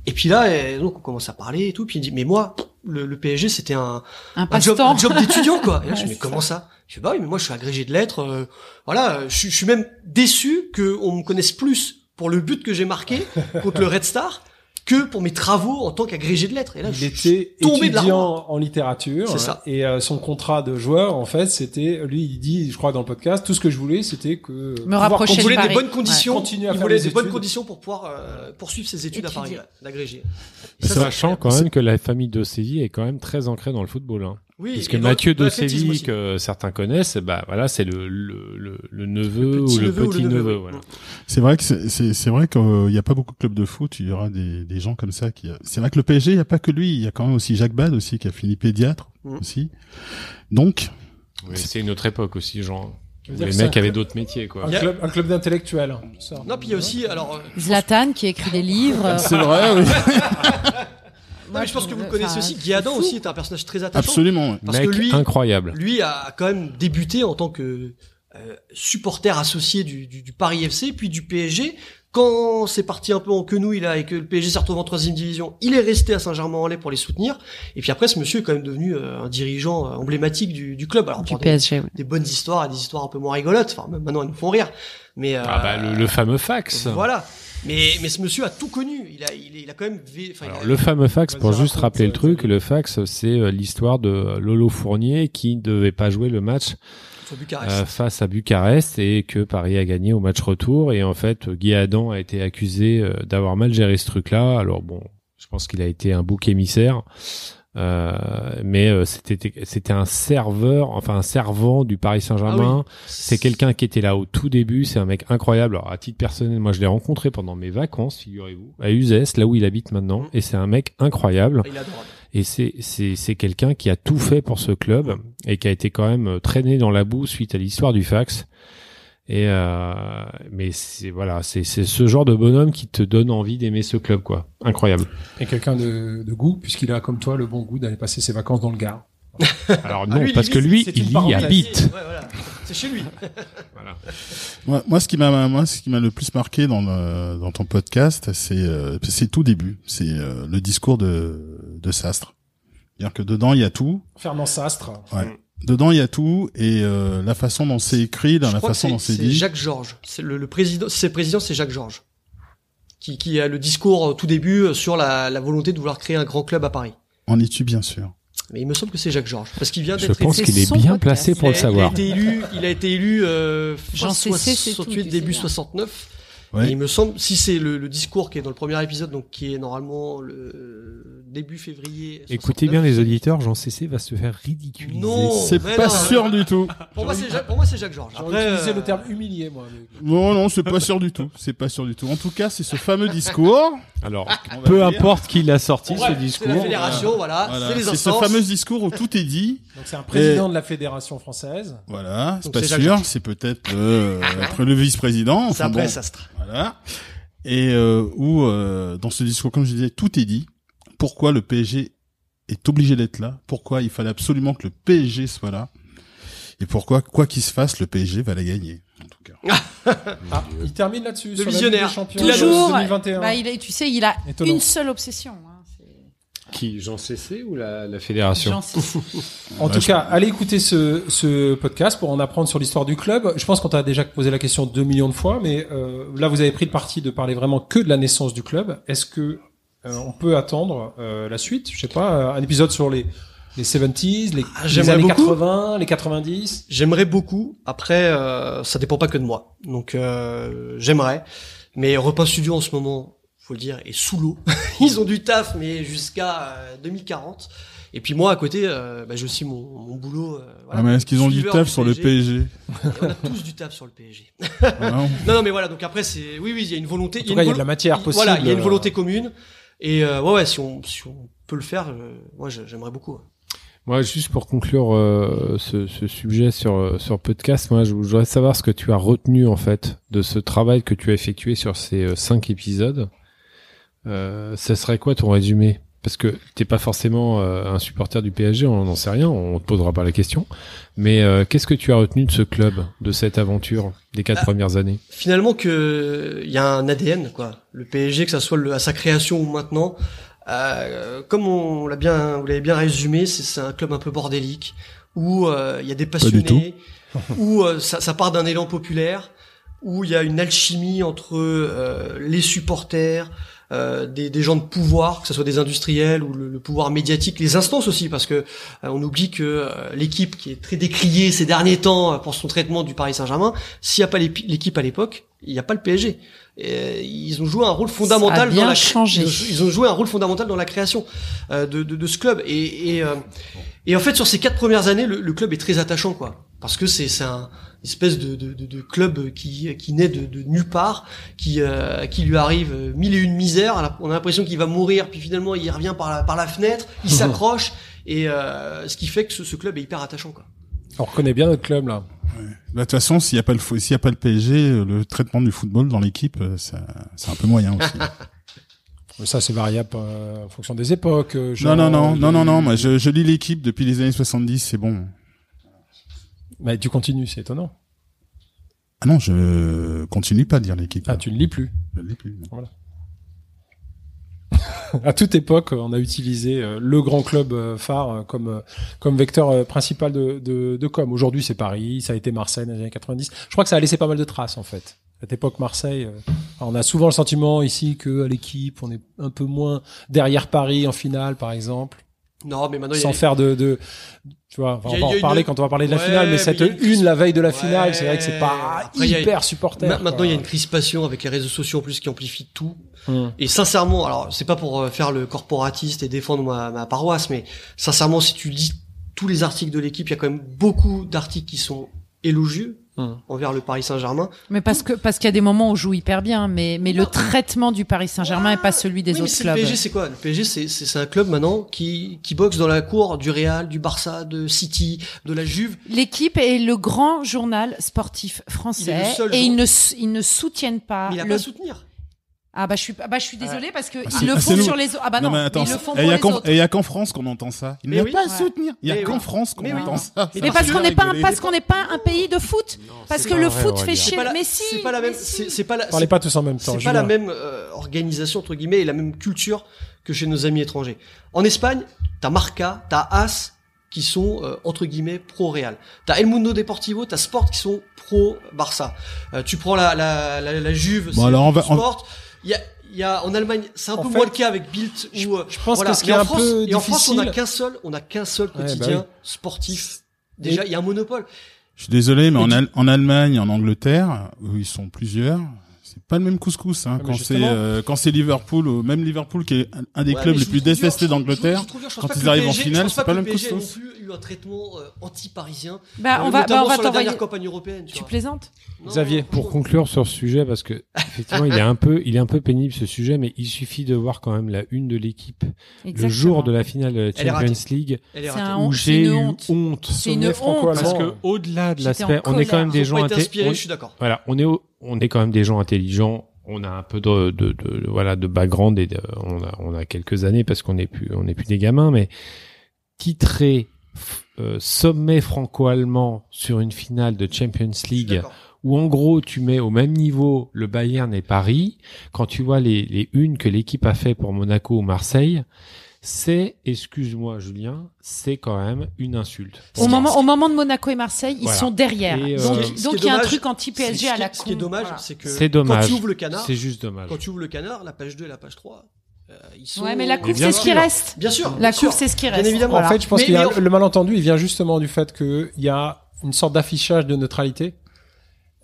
Et puis là, et donc on commence à parler et tout. Puis il dit mais moi, le, le PSG c'était un, Un un job, un job d'étudiant quoi. Et là je Ouais, dis comment ça Je dis bah oui mais moi je suis agrégé de lettres. euh, voilà, je, suis- je suis même déçu que on me connaisse plus pour le but que j'ai marqué contre le Red Star que pour mes travaux en tant qu'agrégé de lettres. Et là Il je était tombé de la étudiant en littérature. C'est ça. Et euh, son contrat de joueur, en fait, c'était, lui, il dit, je crois dans le podcast, tout ce que je voulais, c'était que pouvoir rapprocher Il de voulait des bonnes conditions. Ouais. Continuer à il faire voulait des bonnes conditions pour pouvoir euh, poursuivre ses études à Paris, d'agrégé. Sachant quand même que la famille de Séville est quand même très ancrée dans le football. Hein. Oui, Parce et que dans- Mathieu de Séville, que certains connaissent, bah voilà, c'est le, le, le, le neveu Le ou le petit neveu, neveu. oui. voilà. C'est vrai que c'est- c'est c'est vrai qu'il y a pas beaucoup de clubs de foot. Il y aura des, des gens comme ça qui. C'est vrai que le PSG, il y a pas que lui. Il y a quand même aussi Jacques Bad aussi qui a fini pédiatre Mhm. aussi. Donc Oui, c'est une autre époque aussi, genre. Les mecs avaient club- d'autres métiers, quoi. Un club, un club d'intellectuels. hein. Non, puis il y a aussi, alors, euh, Zlatan qui écrit des livres. C'est vrai, oui. non, mais je pense que vous le connaissez aussi. Guy Adam aussi est un personnage très attachant. Absolument. ouais. Parce Mec que lui- incroyable. Lui a quand même débuté en tant que euh, supporter associé du, du, du Paris FC, puis du PSG. Quand c'est parti un peu en quenouille là et que le PSG s'est retrouvé en troisième division, il est resté à Saint-Germain-en-Laye pour les soutenir. Et puis après, ce monsieur est quand même devenu euh, un dirigeant euh, emblématique du, du club. Alors Du des, PSG, oui. des bonnes histoires et des histoires un peu moins rigolotes. Enfin, maintenant, elles nous font rire. Mais euh, Ah bah, le, le fameux fax. voilà. Mais, mais ce monsieur a tout connu. Il a, il, il a quand même. enfin, il Alors, a- le fameux fax, pour juste raconte, rappeler le euh, truc, le fax, c'est euh, l'histoire de Lolo Fournier qui ne devait pas jouer le match euh, face à Bucarest et que Paris a gagné au match retour. Et en fait, Guy Adam a été accusé euh, d'avoir mal géré ce truc-là. Alors bon, je pense qu'il a été un bouc émissaire. Euh, mais euh, c'était c'était un serveur, enfin un servant du Paris Saint-Germain. C'est quelqu'un qui était là au tout début. C'est un mec incroyable. Alors à titre personnel, moi je l'ai rencontré pendant mes vacances, figurez-vous, à Uzès, là où il habite maintenant. Mhm. Et c'est un mec incroyable. Il adorable. Et c'est c'est c'est quelqu'un qui a tout fait pour ce club et qui a été quand même euh, traîné dans la boue suite à l'histoire du fax. Et euh, mais c'est voilà, c'est c'est ce genre de bonhomme qui te donne envie d'aimer ce club quoi. Incroyable. Et quelqu'un de, de goût, puisqu'il a comme toi le bon goût d'aller passer ses vacances dans le Gard. Alors Ah, non, lui, il parce que lui, il y habite. Ouais, voilà. C'est chez lui. Voilà. Moi, moi, ce qui m'a, moi, ce qui m'a le plus marqué dans le, dans ton podcast, c'est, euh, c'est tout début. C'est euh, le discours de, de Sastre. C'est-à-dire que dedans, il y a tout. Fernand Sastre. Ouais. Dedans, il y a tout, et euh, la façon dont c'est écrit, dans Je la façon dont c'est c'est dit. Jacques Georges. C'est le, le président. C'est le président, c'est Jacques Georges, qui, qui a le discours euh, tout début euh, sur la, la volonté de vouloir créer un grand club à Paris. En es-tu bien sûr Mais il me semble que c'est Jacques Georges, parce qu'il vient Je d'être. pense c'est qu'il est bien podcast. placé pour il le a- savoir. Il a été élu. Il a été élu. Euh, Jean fin CC, c'est tout, 68, tu début sais bien. 69. Ouais. Et il me semble, si c'est le, le discours qui est dans le premier épisode, donc qui est normalement le début février. Écoutez 69, bien les auditeurs, Jean CC va se faire ridiculiser. Non. C'est pas non. sûr du tout. Pour moi, c'est Jacques, pour moi, c'est Jacques Georges. J'aurais utilisé euh, le terme humilié, moi. mais- Non, non, c'est pas sûr du tout. C'est pas sûr du tout. En tout cas, c'est ce fameux discours. Alors, peu dire. importe qui l'a sorti Ouais, ce C'est discours. la fédération, voilà. Voilà. C'est les C'est ce fameux discours où tout est dit. Donc c'est un président de la Fédération française. Voilà, c'est pas c'est sûr. C'est peut-être le, après le vice-président. C'est après bon, Sastre. Voilà. Et euh, où euh, dans ce discours, comme je disais, tout est dit. Pourquoi le PSG est obligé d'être là? Pourquoi il fallait absolument que le PSG soit là? Et pourquoi, quoi qu'il se fasse, le PSG va la gagner. En tout cas. Ah, il termine là-dessus. Le sur la visionnaire. Ligue des Champions Il a Toujours. 2021. Bah, il est, tu sais, il a Étonnant. une seule obsession. Hein, Qui Jean CC ou la, la fédération. En tout cas, allez écouter ce, ce podcast pour en apprendre sur l'histoire du club. Je pense qu'on t'a déjà posé la question deux millions de fois, mais euh, là, vous avez pris le parti de parler vraiment que de la naissance du club. Est-ce que euh, on peut attendre euh, la suite? Je sais pas, un épisode sur les les 70s, les, Ah, les années beaucoup. 80, les 90. J'aimerais beaucoup. Après, euh, ça dépend pas que de moi. Donc, euh, j'aimerais. Mais Repas Studio en ce moment, faut le dire, est sous l'eau. Ils ont du taf, mais jusqu'à euh, 2040. Et puis moi, à côté, euh, bah, j'ai aussi mon, mon boulot. euh, voilà, Ah, mais est-ce qu'ils ont du taf sur le PSG Et On a tous du taf sur le PSG. Voilà. Non, non, mais voilà. Donc après, c'est oui, oui, il y a une volonté. En tout cas, il y a de la matière possible. Voilà, il y a une euh, volonté commune. Et euh, ouais, ouais, si on, si on peut le faire, euh, moi, j'aimerais beaucoup. Moi, juste pour conclure euh, ce, ce sujet sur euh, sur podcast, moi, je voudrais savoir ce que tu as retenu en fait de ce travail que tu as effectué sur ces euh, cinq épisodes. Euh, ça serait quoi ton résumé? Parce que t'es pas forcément euh, un supporter du PSG, on n'en sait rien, on te posera pas la question. Mais euh, qu'est-ce que tu as retenu de ce club, de cette aventure des quatre Ah. premières années? Finalement que il y a un ADN quoi. Le PSG que ça soit le, à sa création ou maintenant, euh, comme on l'a bien, vous l'avez bien résumé, c'est c'est un club un peu bordélique où euh, il y a des passionnés, où euh, ça, ça part d'un élan populaire, où il y a une alchimie entre euh, les supporters. Euh, des, gens de pouvoir, que ce soit des industriels ou le, pouvoir médiatique, les instances aussi, parce que euh, on oublie que euh, l'équipe qui est très décriée ces derniers temps euh, pour son traitement du Paris Saint-Germain, s'il n'y a pas l'équipe à l'époque, il n'y a pas le PSG. Et ils ont joué un rôle fondamental dans la changé. Ils ont, ils ont joué un rôle fondamental dans la création euh, de, de, de ce club. Et, et, euh, et en fait, sur ces quatre premières années, le, le club est très attachant, quoi, parce que c'est c'est un une espèce de, de, de, de club qui qui naît de, de nulle part, qui euh, qui lui arrive euh, mille et une misères. On a l'impression qu'il va mourir, puis finalement il revient par la par la fenêtre, il s'accroche. Et euh, ce qui fait que ce, ce club est hyper attachant, quoi. On reconnaît bien notre club là. Bah, de toute façon, s'il y a pas le s'il y a pas le PSG, euh, le traitement du football dans l'équipe, euh, ça- c'est un peu moyen aussi. Ça, c'est variable euh, en fonction des époques. euh, genre, non, non, non, non, non, non. Moi, je, je lis l'équipe depuis les années 70, c'est bon. Mais tu continues, c'est étonnant. Ah non, je continue pas de lire l'équipe. Ah, tu ne lis plus. Je lis plus. À toute époque, on a utilisé euh, le grand club euh, phare euh, comme comme vecteur principal de, de, de com. Aujourd'hui, c'est Paris, ça a été Marseille dans les années 90. Je crois que ça a laissé pas mal de traces en fait. Cette époque Marseille, on a souvent le sentiment ici que à l'équipe, on est un peu moins derrière Paris en finale, par exemple, Non, mais maintenant, il y a sans faire de, de tu vois, enfin, on va en parler une- quand on va parler de la Ouais, finale, mais cette une une, la veille de la Ouais. finale, c'est vrai que c'est pas Après, a- hyper supporter. Ma- Maintenant, il y a une crispation avec les réseaux sociaux en plus qui amplifient tout. Hum. Et sincèrement, alors c'est pas pour euh, faire le corporatiste et défendre ma, ma paroisse, mais sincèrement, si tu lis tous les articles de l'équipe, il y a quand même beaucoup d'articles qui sont élogieux Hum. envers le Paris Saint-Germain. Mais parce que parce qu'il y a des moments où on joue hyper bien, mais mais le traitement du Paris Saint-Germain est pas celui des oui, mais autres c'est clubs. Le PSG, c'est quoi? Le PSG, c'est c'est c'est un club maintenant qui qui boxe dans la cour du Real, du Barça, de City, de la Juve. L'équipe est le grand journal sportif français le seul et ils ne ils ne soutiennent pas Mais il a le pas à soutenir. Ah bah je suis ah bah je suis désolée parce que Ah, ils le font sur les autres. Ah bah non, mais attends, ils le font pour les autres. et il y a qu'en France qu'on entend ça. Il n'y a oui. pas à Ouais. soutenir. Il y a qu'en oui. France qu'on oui. entend ça. Mais Mais parce qu'on n'est pas un, parce qu'on n'est pas un pays de foot. Parce que le vrai, foot fait chier. la, Mais si. c'est pas la même, c'est pas la, Parlez c'est- pas tous en même temps. C'est pas la même euh, organisation entre guillemets et la même culture que chez nos amis étrangers. En Espagne, t'as Marca, t'as As qui sont euh, entre guillemets pro Real. T'as El Mundo Deportivo, t'as Sport qui sont pro Barça. Euh, tu prends la la la, la Juve, Bon, alors, on va- on- Sport. Il y a il y a en Allemagne, c'est un En peu fait, moins le cas avec Bild où euh, je pense voilà. que ce qui Mais est en un France, peu et en France, on a qu'un seul, on a qu'un seul bah quotidien oui. sportif. Déjà, il y a un monopole. Je suis désolé, mais en, Al- en Allemagne, en Angleterre, où ils sont plusieurs, pas le même couscous. Hein, quand c'est euh, quand c'est Liverpool, ou même Liverpool qui est un, des Ouais, clubs les plus dur, détestés d'Angleterre, quand ils arrivent en finale, c'est pas le même couscous. plus eu un traitement euh, anti-parisien. Bah on euh, va bah, on va sur la t'envoyer. dernière campagne européenne. Tu, plaisantes Non, Xavier, Pour conclure sur ce sujet, parce que effectivement, il est un peu, il est un peu pénible ce sujet, mais il suffit de voir quand même la une de l'équipe le jour de la finale de la. Champions League, où j'ai eu honte. C'est une honte. Parce que au-delà de l'aspect, on est quand même des gens on- d'accord. voilà, on est au- on est quand même des gens intelligents. On a un peu de, de, de- de- voilà de background et de- on a on a quelques années parce qu'on n'est plus on n'est plus des gamins, mais titrer euh, sommet franco-allemand sur une finale de Champions League où en gros tu mets au même niveau le Bayern et Paris, quand tu vois les, les unes que l'équipe a fait pour Monaco ou Marseille, c'est, excuse-moi Julien, c'est quand même une insulte. Au moment, au moment de Monaco et Marseille, ils Voilà. sont derrière. Et, euh, donc, il y a un truc anti-PSG à la Ce qui est con. dommage, Voilà. c'est que C'est dommage. quand tu ouvres le canard, C'est juste dommage. quand tu ouvres le canard, la page 2 et la page 3, euh, ils sont. Ouais, mais la coupe, bien c'est ce qui reste. Bien sûr. La bien coupe, c'est ce qui Bien reste. évidemment. Voilà. En fait, je pense en- le malentendu, il vient justement du fait qu'il y a une sorte d'affichage de neutralité.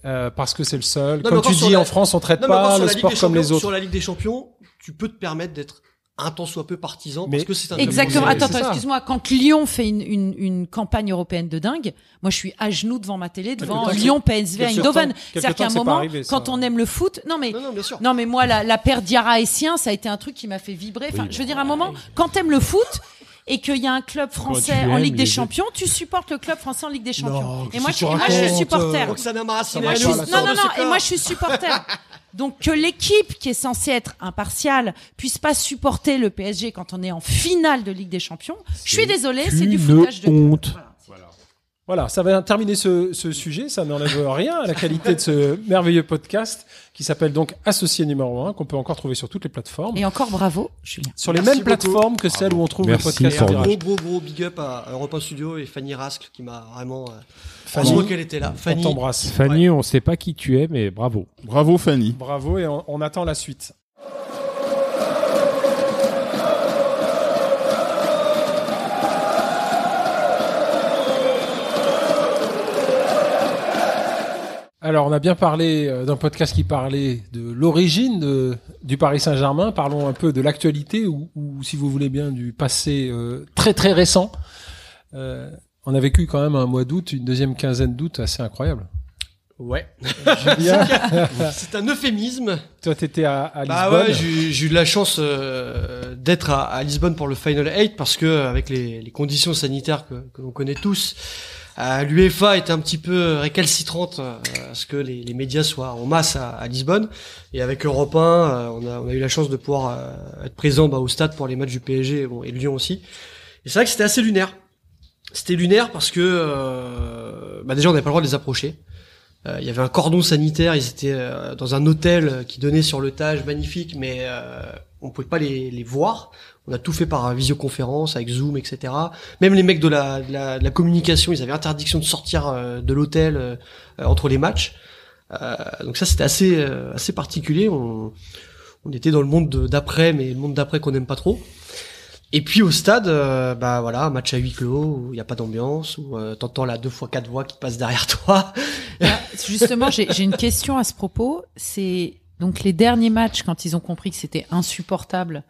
euh, parce que c'est le seul. Non, Comme tu dis, la- en France, on traite Non, mais encore pas le sport comme les autres. Sur la Ligue des Champions, tu peux te permettre d'être un tant soit peu partisan Mais- parce que c'est un club Exactement. Attends, excuse-moi. Quand Lyon fait une, une, une campagne européenne de dingue, moi je suis à genoux devant ma télé devant Lyon PSV Eindhoven. C'est-à-dire qu'à un moment, arrivé, quand on aime le foot, non mais Non, non, bien sûr. non mais moi la, la paire Diarra et Sien, ça a été un truc qui m'a fait vibrer. Enfin, je veux dire à un moment, quand t'aimes le foot et qu'il y a un club français en Ligue des. Champions, tu supportes le club français en Ligue des Champions. Et moi, je, suis supporter. Non, non, non, et moi je suis supporter. Donc que l'équipe qui est censée être impartiale puisse pas supporter le PSG quand on est en finale de Ligue des Champions, je suis désolée, c'est du foutage de honte. Voilà. Voilà, ça va terminer ce, ce sujet. Ça n'enlève rien à la qualité de ce merveilleux podcast qui s'appelle donc Associé numéro 1, qu'on peut encore trouver sur toutes les plateformes. Et encore bravo, Julien. sur les Merci mêmes beaucoup. plateformes que celles où on trouve Merci le podcast. Et un gros, gros, gros big up à Europe 1 Studio et Fanny Rascle qui m'a vraiment. Fanny, heureusement qu'elle était là. on Fanny. t'embrasse. Fanny, on sait pas qui tu es, mais bravo. Bravo Fanny. Bravo et on, on attend la suite. Alors, on a bien parlé euh, d'un podcast qui parlait de l'origine du Paris Saint-Germain. Parlons un peu de l'actualité ou, ou, si vous voulez bien, du passé euh, très très récent. Euh, on a vécu quand même un mois d'août, une deuxième quinzaine d'août assez incroyable. Ouais. Julien, C'est un euphémisme. toi, t'étais à, à Bah Lisbonne. ouais, j'ai j'ai eu de la chance euh, d'être à, à Lisbonne pour le Final 8 parce que avec les, les conditions sanitaires que, que l'on connaît tous, Euh, L'UEFA était un petit peu récalcitrante euh, à ce que les, les médias soient en masse à, à Lisbonne. Et avec Europe 1, euh, on, a, on a eu la chance de pouvoir euh, être présent bah, au stade pour les matchs du PSG bon, et de Lyon aussi. Et c'est vrai que c'était assez lunaire. C'était lunaire parce que euh, bah déjà on n'avait pas le droit de les approcher. Euh, Il y avait un cordon sanitaire, ils étaient euh, dans un hôtel qui donnait sur le Tage, magnifique, mais euh, on pouvait pas les, voir. On a tout fait par visioconférence, avec Zoom, etc. Même les mecs de la, communication, ils avaient interdiction de sortir de l'hôtel entre les matchs. Donc ça, c'était assez, assez particulier. On, était dans le monde de- d'après, mais le monde d'après qu'on n'aime pas trop. Et puis au stade, euh, bah voilà, un match à huis clos où il n'y a pas d'ambiance, où euh, t'entends la deux fois quatre voix qui passent derrière toi. Ah, Justement, j'ai une question à ce propos. C'est donc les derniers matchs quand ils ont compris que c'était insupportable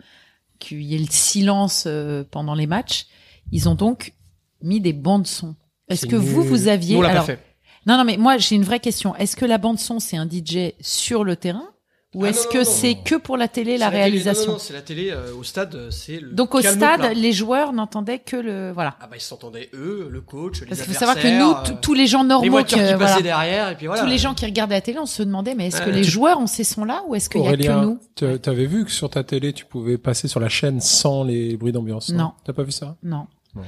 qu'il y ait le silence euh, pendant les matchs, ils ont donc mis des bandes son. Est-ce que vous nul. vous aviez Nous, on pas fait. non non mais moi j'ai une vraie question. Est-ce que la bande son c'est un DJ sur le terrain ou Ah, est-ce que c'est que pour la télé C'est la télé. réalisation Non, non, non, c'est la télé. euh, au stade, euh, c'est le Donc au calme stade, plat. les joueurs n'entendaient que le voilà. Ah bah ils s'entendaient eux, le coach, les Parce qu'il faut savoir que nous, euh, tous les gens les normaux, voitures que, qui voilà, passaient derrière, et puis voilà. tous les gens qui regardaient la télé, on se demandait mais est-ce que les joueurs ont ces sons-là ou est-ce qu'il y a que nous tu- t'avais vu que sur ta télé, tu pouvais passer sur la chaîne sans les bruits d'ambiance Non. T'as pas vu ça? Non. Non.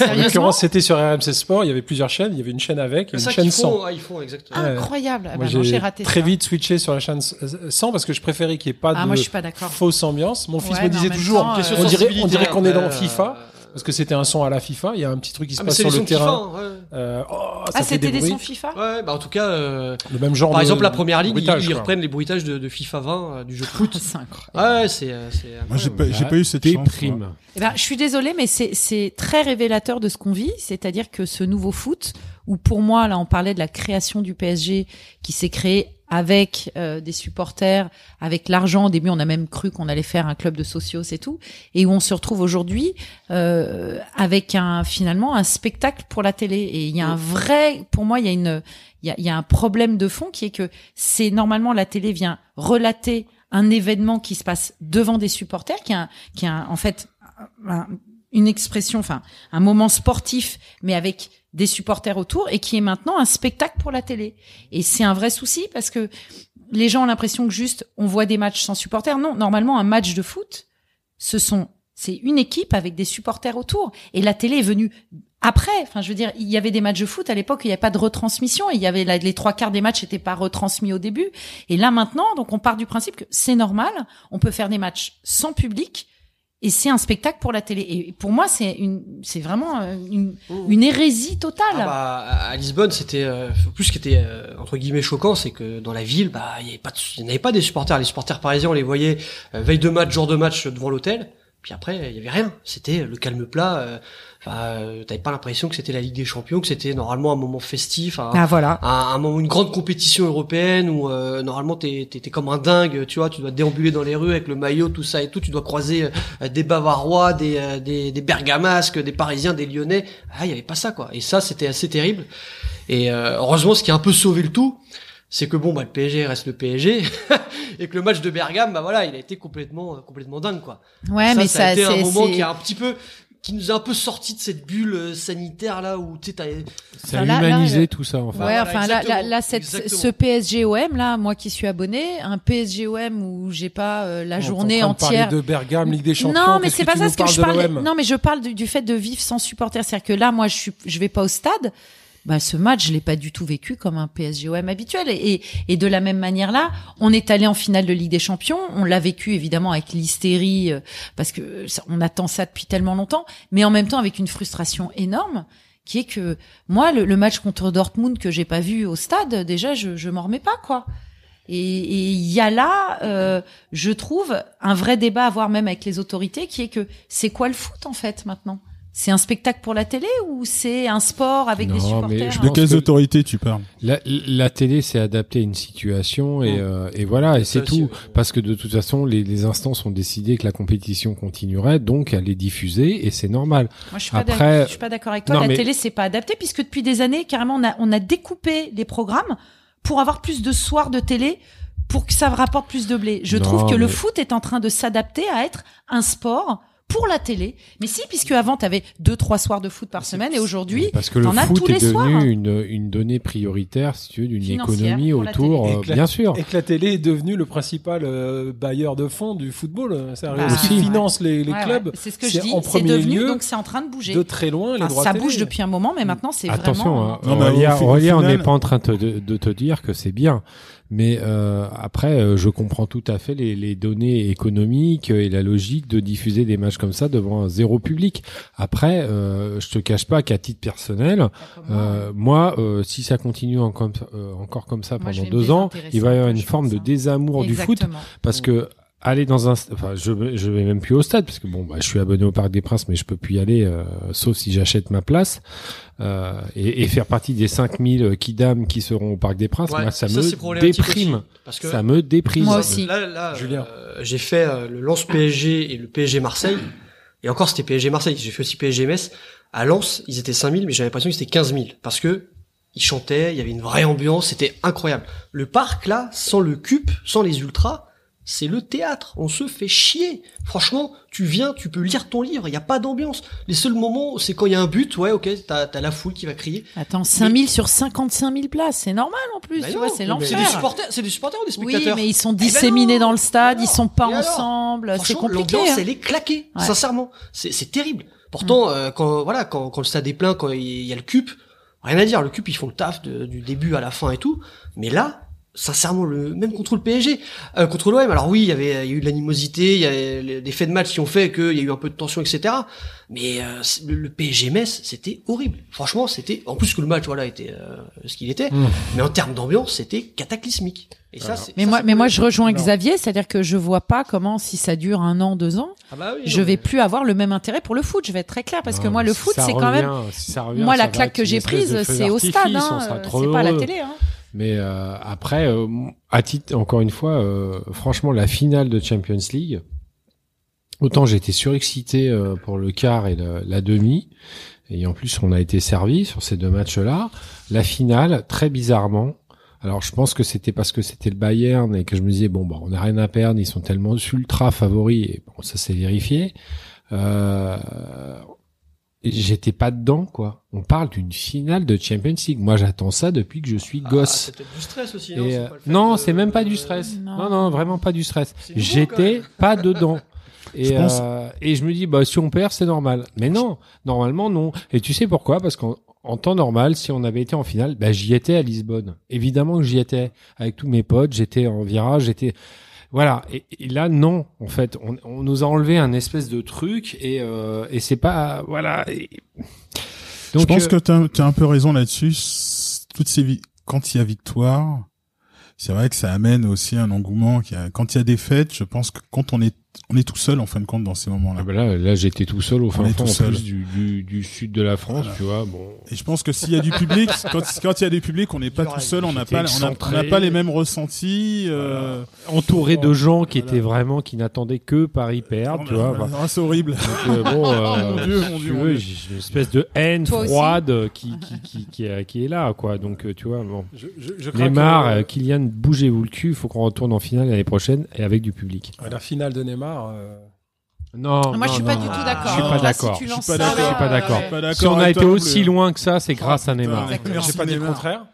En l'occurrence, c'était sur RMC Sport. Il y avait plusieurs chaînes. Il y avait une chaîne avec et C'est une ça chaîne sans. font, ils font exactement. Ouais. Incroyable. Ah Moi, bah j'ai raté très ça. vite switché sur la chaîne sans parce que je préférais qu'il n'y ait pas Ah, de moi, je suis pas d'accord. fausse ambiance. Mon fils Ouais, me disait toujours, temps, on dirait, on sensibilité, dirait qu'on est dans après, FIFA euh, parce que c'était un son à la FIFA. Il y a un petit truc qui se Ah, passe sur le terrain. FIFA, ouais. Euh, oh, ça Ah, c'était des sons FIFA Ouais, bah en tout cas, euh, Le même genre. par de exemple la première ligue, ils, ils reprennent les bruitages de, de FIFA 20 euh, du jeu de foot. C'est incroyable. Ouais, c'est. c'est Moi, j'ai pas, eu cette. Déprime. Eh ben, je suis désolée, mais c'est c'est très révélateur de ce qu'on vit, c'est-à-dire que ce nouveau foot, où pour moi là on parlait de la création du PSG qui s'est créé avec euh, des supporters, avec l'argent. Au début, on a même cru qu'on allait faire un club de socios et tout, et où on se retrouve aujourd'hui euh, avec un finalement un spectacle pour la télé. Et il y a un vrai, pour moi, il y a une, il y a, il y a un problème de fond qui est que c'est normalement la télé vient relater un événement qui se passe devant des supporters, qui est un, qui un- en fait un- une expression, enfin un moment sportif, mais avec des supporters autour, et qui est maintenant un spectacle pour la télé. Et c'est un vrai souci parce que les gens ont l'impression que juste on voit des matchs sans supporters. Non, normalement un match de foot, ce sont c'est une équipe avec des supporters autour. Et la télé est venue après. Enfin, je veux dire, il y avait des matchs de foot à l'époque, il n'y avait pas de retransmission. Il y avait les trois quarts des matchs n'étaient pas retransmis au début. Et là maintenant, donc on part du principe que c'est normal. On peut faire des matchs sans public. Et c'est un spectacle pour la télé. Et pour moi, c'est une, c'est vraiment euh, une, une hérésie totale. Ah bah, à à Lisbonne, c'était euh, plus ce qui était euh, entre guillemets choquant, c'est que dans la ville, bah, il n'y avait pas des supporters. Les supporters parisiens, on les voyait euh, veille de match, jour de match devant l'hôtel. Puis après, il y avait rien. C'était le calme plat. Euh, enfin, euh, T'avais pas l'impression que c'était la Ligue des Champions, que c'était normalement un moment festif, un, Ah voilà. un, un moment, une grande compétition européenne où euh, normalement t'es t'es t'es comme un dingue, tu vois, tu dois déambuler dans les rues avec le maillot, tout ça et tout, tu dois croiser euh, des Bavarois, des, euh, des des Bergamasques, des Parisiens, des Lyonnais. Ah, il y avait pas ça quoi. Et ça, c'était assez terrible. Et euh, heureusement, ce qui a un peu sauvé le tout, c'est que bon, bah le PSG reste le PSG et que le match de Bergame, bah voilà, il a été complètement complètement dingue quoi. Ouais, ça, mais ça a ça, été un moment qui a un petit peu qui nous a un peu sorti de cette bulle euh, sanitaire là où tu sais t'as- Ça a Enfin, là- là, humanisé le- tout ça, en fait. Ouais, voilà, enfin là, là, là, cette, ce PSG-OM là, moi qui suis abonné, un PSG-OM où j'ai pas euh, la On est en journée train entière. de Bergame, Ligue des Champions. Non, mais c'est que pas ça ce que je parle. Non, mais je parle du, du fait de vivre sans supporter. C'est-à-dire que là, moi, je suis, je vais pas au stade. Bah, ce match, je l'ai pas du tout vécu comme un PSG-OM habituel. Et, et, de la même manière là, on est allé en finale de Ligue des Champions. On l'a vécu évidemment avec l'hystérie euh, parce que ça- on attend ça depuis tellement longtemps, mais en même temps avec une frustration énorme qui est que moi, le, le match contre Dortmund que j'ai pas vu au stade, déjà, je, je m'en remets pas quoi. Et et il y a là, euh, je trouve, un vrai débat à avoir même avec les autorités, qui est que c'est quoi le foot en fait maintenant? C'est un spectacle pour la télé ou c'est un sport avec des Non, mais supporters je De quelles que- autorités tu parles La, la télé s'est adaptée à une situation et, euh, et voilà, et c'est tout. Parce que de toute façon, les, les instances ont décidé que la compétition continuerait, donc elle est diffusée et c'est normal. Moi, je suis pas Après- d'ac- je suis pas d'accord avec toi. Non, la mais- télé, c'est pas adapté puisque depuis des années, carrément, on a, on a découpé les programmes pour avoir plus de soirs de télé pour que ça rapporte plus de blé. Je Non, trouve que le mais- foot est en train de s'adapter à être un sport pour la télé. Mais si, puisque avant, t'avais deux, trois soirs de foot par semaine, et aujourd'hui, Parce que le foot tous les est soirs. devenu une, une donnée prioritaire, si tu veux, d'une économie autour, euh, bien sûr. Et que la télé est devenue le principal euh, bailleur de fonds du football. C'est Bah, aussi. finance les, les Ouais, clubs. ouais. C'est ce que je C'est dis. C'est devenu, lieu donc c'est en train de bouger. de très loin les Enfin, droits ça télé. bouge depuis un moment, mais maintenant c'est Attention, vraiment. hein, Non, mais Aurélien, on n'est pas en train de, de- de te dire que c'est bien. Mais euh, après, euh, je comprends tout à fait les, les données économiques et la logique de diffuser des matchs comme ça devant un zéro public. Après, euh, je te cache pas qu'à titre personnel, euh, moi, euh, si ça continue en comme- euh, encore comme ça pendant deux ans, il va y avoir une forme de hein. désamour du foot parce que aller dans un, enfin, je je vais même plus au stade parce que bon, bah, je suis abonné au Parc des Princes, mais je peux plus y aller, euh, sauf si j'achète ma place euh, et, et faire partie des 5000 kidam qui seront au Parc des Princes. Ouais, moi, ça, me déprime. aussi, parce que Ça me déprime. Moi aussi. Là, là, Julien. euh, j'ai fait euh, le Lens PSG et le PSG Marseille. Et encore, c'était PSG Marseille. J'ai fait aussi PSG Metz. À Lens, ils étaient 5000, mais j'avais l'impression que c'était 15 000. Parce que ils chantaient, il y avait une vraie ambiance, c'était incroyable. Le parc, là, sans le CUP, sans les ultras, c'est le théâtre. On se fait chier. Franchement, tu viens, tu peux lire ton livre, il n'y a pas d'ambiance. Les seuls moments, c'est quand il y a un but, ouais, ok, t'as as la foule qui va crier. Attends, 5000 sur 55 000 places, c'est normal en plus, Bah tu non, vois, c'est mais l'enfer. C'est des supporters, c'est des supporters ou des Oui, spectateurs mais ils sont Eh ben disséminés non. dans le stade, ils sont pas ensemble, c'est compliqué. L'ambiance, hein. elle est claquée, Ouais. Mm. sincèrement. C'est, terrible. Pourtant, euh, quand voilà, quand, quand le stade est plein, quand il y a le CUP, rien à dire. Le CUP, ils font le taf de- du début à la fin et tout. Mais là, sincèrement, le même contre le PSG, euh, contre l'OM. Alors oui, il y avait, il y a eu de l'animosité, il y a des faits de match qui ont fait qu'il y a eu un peu de tension, etc. Mais euh, c'est- le, le PSG Metz, c'était horrible. Franchement, c'était en plus que le match, voilà, était euh, ce qu'il était. Mmh. Mais en termes d'ambiance, c'était cataclysmique. Et ça, c'est, Mais ça, moi, c'est mais moi, je rejoins. Xavier, c'est-à-dire que je vois pas comment, si ça dure un an, deux ans, Ah bah oui, je vais mais- plus avoir le même intérêt pour le foot. Je vais être très clair parce que moi, le si foot, c'est quand même. revient- si ça revient, Moi, ça la claque que j'ai prise, c'est au stade. Hein, c'est pas à la télé. Hein. Mais euh, après, euh, à titre, encore une fois, euh, franchement, la finale de Champions League, autant j'étais surexcité pour le quart et le- la demi, et en plus on a été servi sur ces deux matchs-là. La finale, très bizarrement, alors je pense que c'était parce que c'était le Bayern et que je me disais bon bah on n'a rien à perdre, ils sont tellement ultra favoris et bon ça s'est vérifié. Euh, J'étais pas dedans, quoi. On parle d'une finale de Champions League. Moi, j'attends ça depuis que je suis Ah, gosse. c'est peut-être du stress aussi. Et, non, c'est euh, pas non, de- c'est même pas du stress. Non. Non, non, vraiment pas du stress. C'est J'étais pas dedans. Et, Je pense- euh, et je me dis, bah, si on perd, c'est normal. Mais non, normalement, non. Et tu sais pourquoi? Parce qu'en en temps normal, si on avait été en finale, bah, j'y étais à Lisbonne. Évidemment que j'y étais. Avec tous mes potes, j'étais en virage, j'étais, voilà. Et, et là, non. En fait, on, on nous a enlevé un espèce de truc et, euh, et c'est pas, voilà. Et- je pense euh, que tu as, un peu raison là-dessus. Toutes ces quand il y a victoire, c'est vrai que ça amène aussi un engouement. Qui a... Quand il y a des fêtes, je pense que quand on est on est tout seul en fin de compte dans ces moments-là. ah bah là, là, j'étais tout seul au fin est fond, tout en seul. plus du, du, du sud de la France, tu vois. Bon, Et je pense que s'il y a du public, quand, quand il y a du public, on n'est pas tout seul, on n'a pas, on a- on n'a pas les mêmes ressentis. Euh... entouré de gens qui Voilà. étaient vraiment qui n'attendaient que Paris perdre, tu vois. Enfin, Ah, c'est horrible. donc, euh, bon, euh, Mon Dieu, mon Dieu, mon une espèce de haine Toi froide qui qui, qui qui est, qui est là, quoi. Donc euh, tu vois, bon. Je, je, je crains Neymar, Kylian, bougez-vous le cul. Il faut qu'on retourne en finale l'année prochaine et avec du public. La finale de Neymar. Euh, Non, Moi, je suis non, pas non. du tout Ah, d'accord. Je suis pas si d'accord. tu Je suis pas d'accord. Ouais. Si on a été aussi plus. loin que ça, c'est grâce à. Neymar. J'ai pas dit le contraire.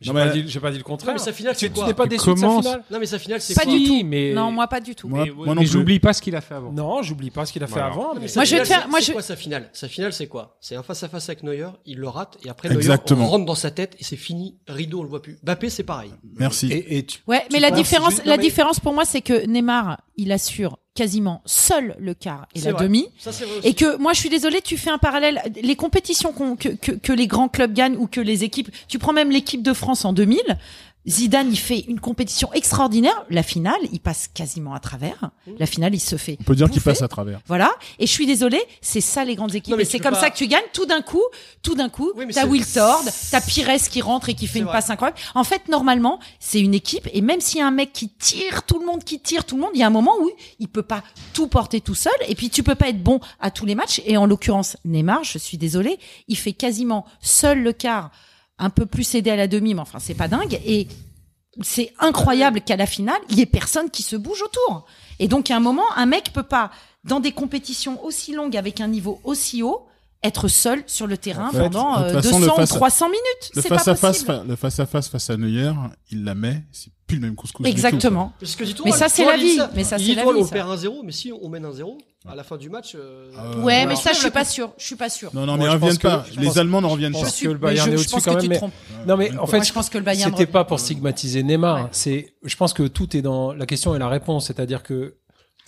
J'ai Non, pas, mais- dit, j'ai pas dit le contraire. Non, mais sa finale, c'est tu quoi n'es pas déçu de sa commences- finale Non, mais sa finale, c'est Pas quoi du tout. mais Non, moi pas du tout. Moi- mais, moi mais j'oublie pas ce qu'il a fait avant. Non, j'oublie pas ce qu'il a fait avant. Mais Moi, je vais te faire- moi, je- quoi sa finale? Sa finale, c'est quoi? C'est un face-à-face avec Neuer, il le rate, et après Exactement. Neuer on rentre dans sa tête, et c'est fini, rideau, on le voit plus. Bappé, c'est pareil. Merci. Et, et tu- Ouais, mais la différence, la différence pour moi, c'est que Neymar, il assure quasiment seul le quart et la vrai. demi. Ça. Et que moi, je suis désolée, tu fais un parallèle. Les compétitions que, que les grands clubs gagnent ou que les équipes, tu prends même l'équipe de France en 2000. Zidane, il fait une compétition extraordinaire. La finale, il passe quasiment à travers. La finale, il se fait. On peut dire qu'il passe à travers. Voilà. Et je suis désolée, c'est ça les grandes équipes. Non, et c'est comme pas- ça que tu gagnes. Tout d'un coup, tout d'un coup, Oui, t'as Wiltord, t'as Pires qui rentre et qui fait une vrai. passe incroyable. En fait, normalement, c'est une équipe. Et même s'il y a un mec qui tire, tout le monde qui tire, tout le monde, il y a un moment où il peut pas tout porter tout seul. Et puis, tu peux pas être bon à tous les matchs. Et en l'occurrence, Neymar, je suis désolée, il fait quasiment seul le quart, un peu plus aidé à la demi, mais enfin, c'est pas dingue. Et c'est incroyable qu'à la finale, il y ait personne qui se bouge autour. Et donc, à un moment, un mec peut pas, dans des compétitions aussi longues avec un niveau aussi haut, être seul sur le terrain pendant euh, façon, 200 ou 300 minutes. Le face à face le face à face face à Neuer, il la met. C'est plus le même couscous. Exactement. Du tout. Parce toi, mais, ça, c'est la vie. Ça. Mais ça, c'est la toi, vie. On ça. perd un zéro, mais si on mène un zéro à la fin du match. Euh... Ah, ouais, mais ça, je suis pas sûr. Je suis pas sûr. Non, non, mais ils reviennent pas. Que, les Allemands n'en reviennent pas. Je pense que le Bayern est au-dessus quand même. Non, mais en fait, je pense. C'était pas pour stigmatiser Neymar. C'est, je pense que tout est dans la question et la réponse. C'est-à-dire que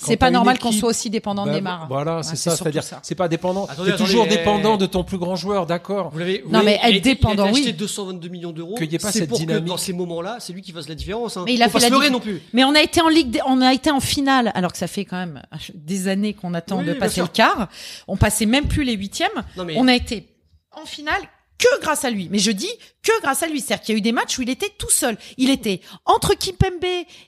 c'est pas normal qu'on soit aussi dépendant bah, de Neymar. Voilà, c'est ça. C'est-à-dire, c'est pas dépendant. T'es toujours dépendant de ton plus grand joueur, d'accord Vous l'avez. Non, mais être dépendant, il a acheté oui. 222 millions d'euros. Qu'il n'y ait pas cette pour dynamique. Que dans ces moments-là, c'est lui qui fasse la différence. Hein. Mais il a fait pas la se non plus. Mais on a été en ligue, on a été en finale, alors que ça fait quand même des années qu'on attend de passer le quart. On passait même plus les huitièmes. Mais... On a été en finale que grâce à lui. Mais je dis que grâce à lui. C'est-à-dire qu'il y a eu des matchs où il était tout seul. Il était entre Kimpembe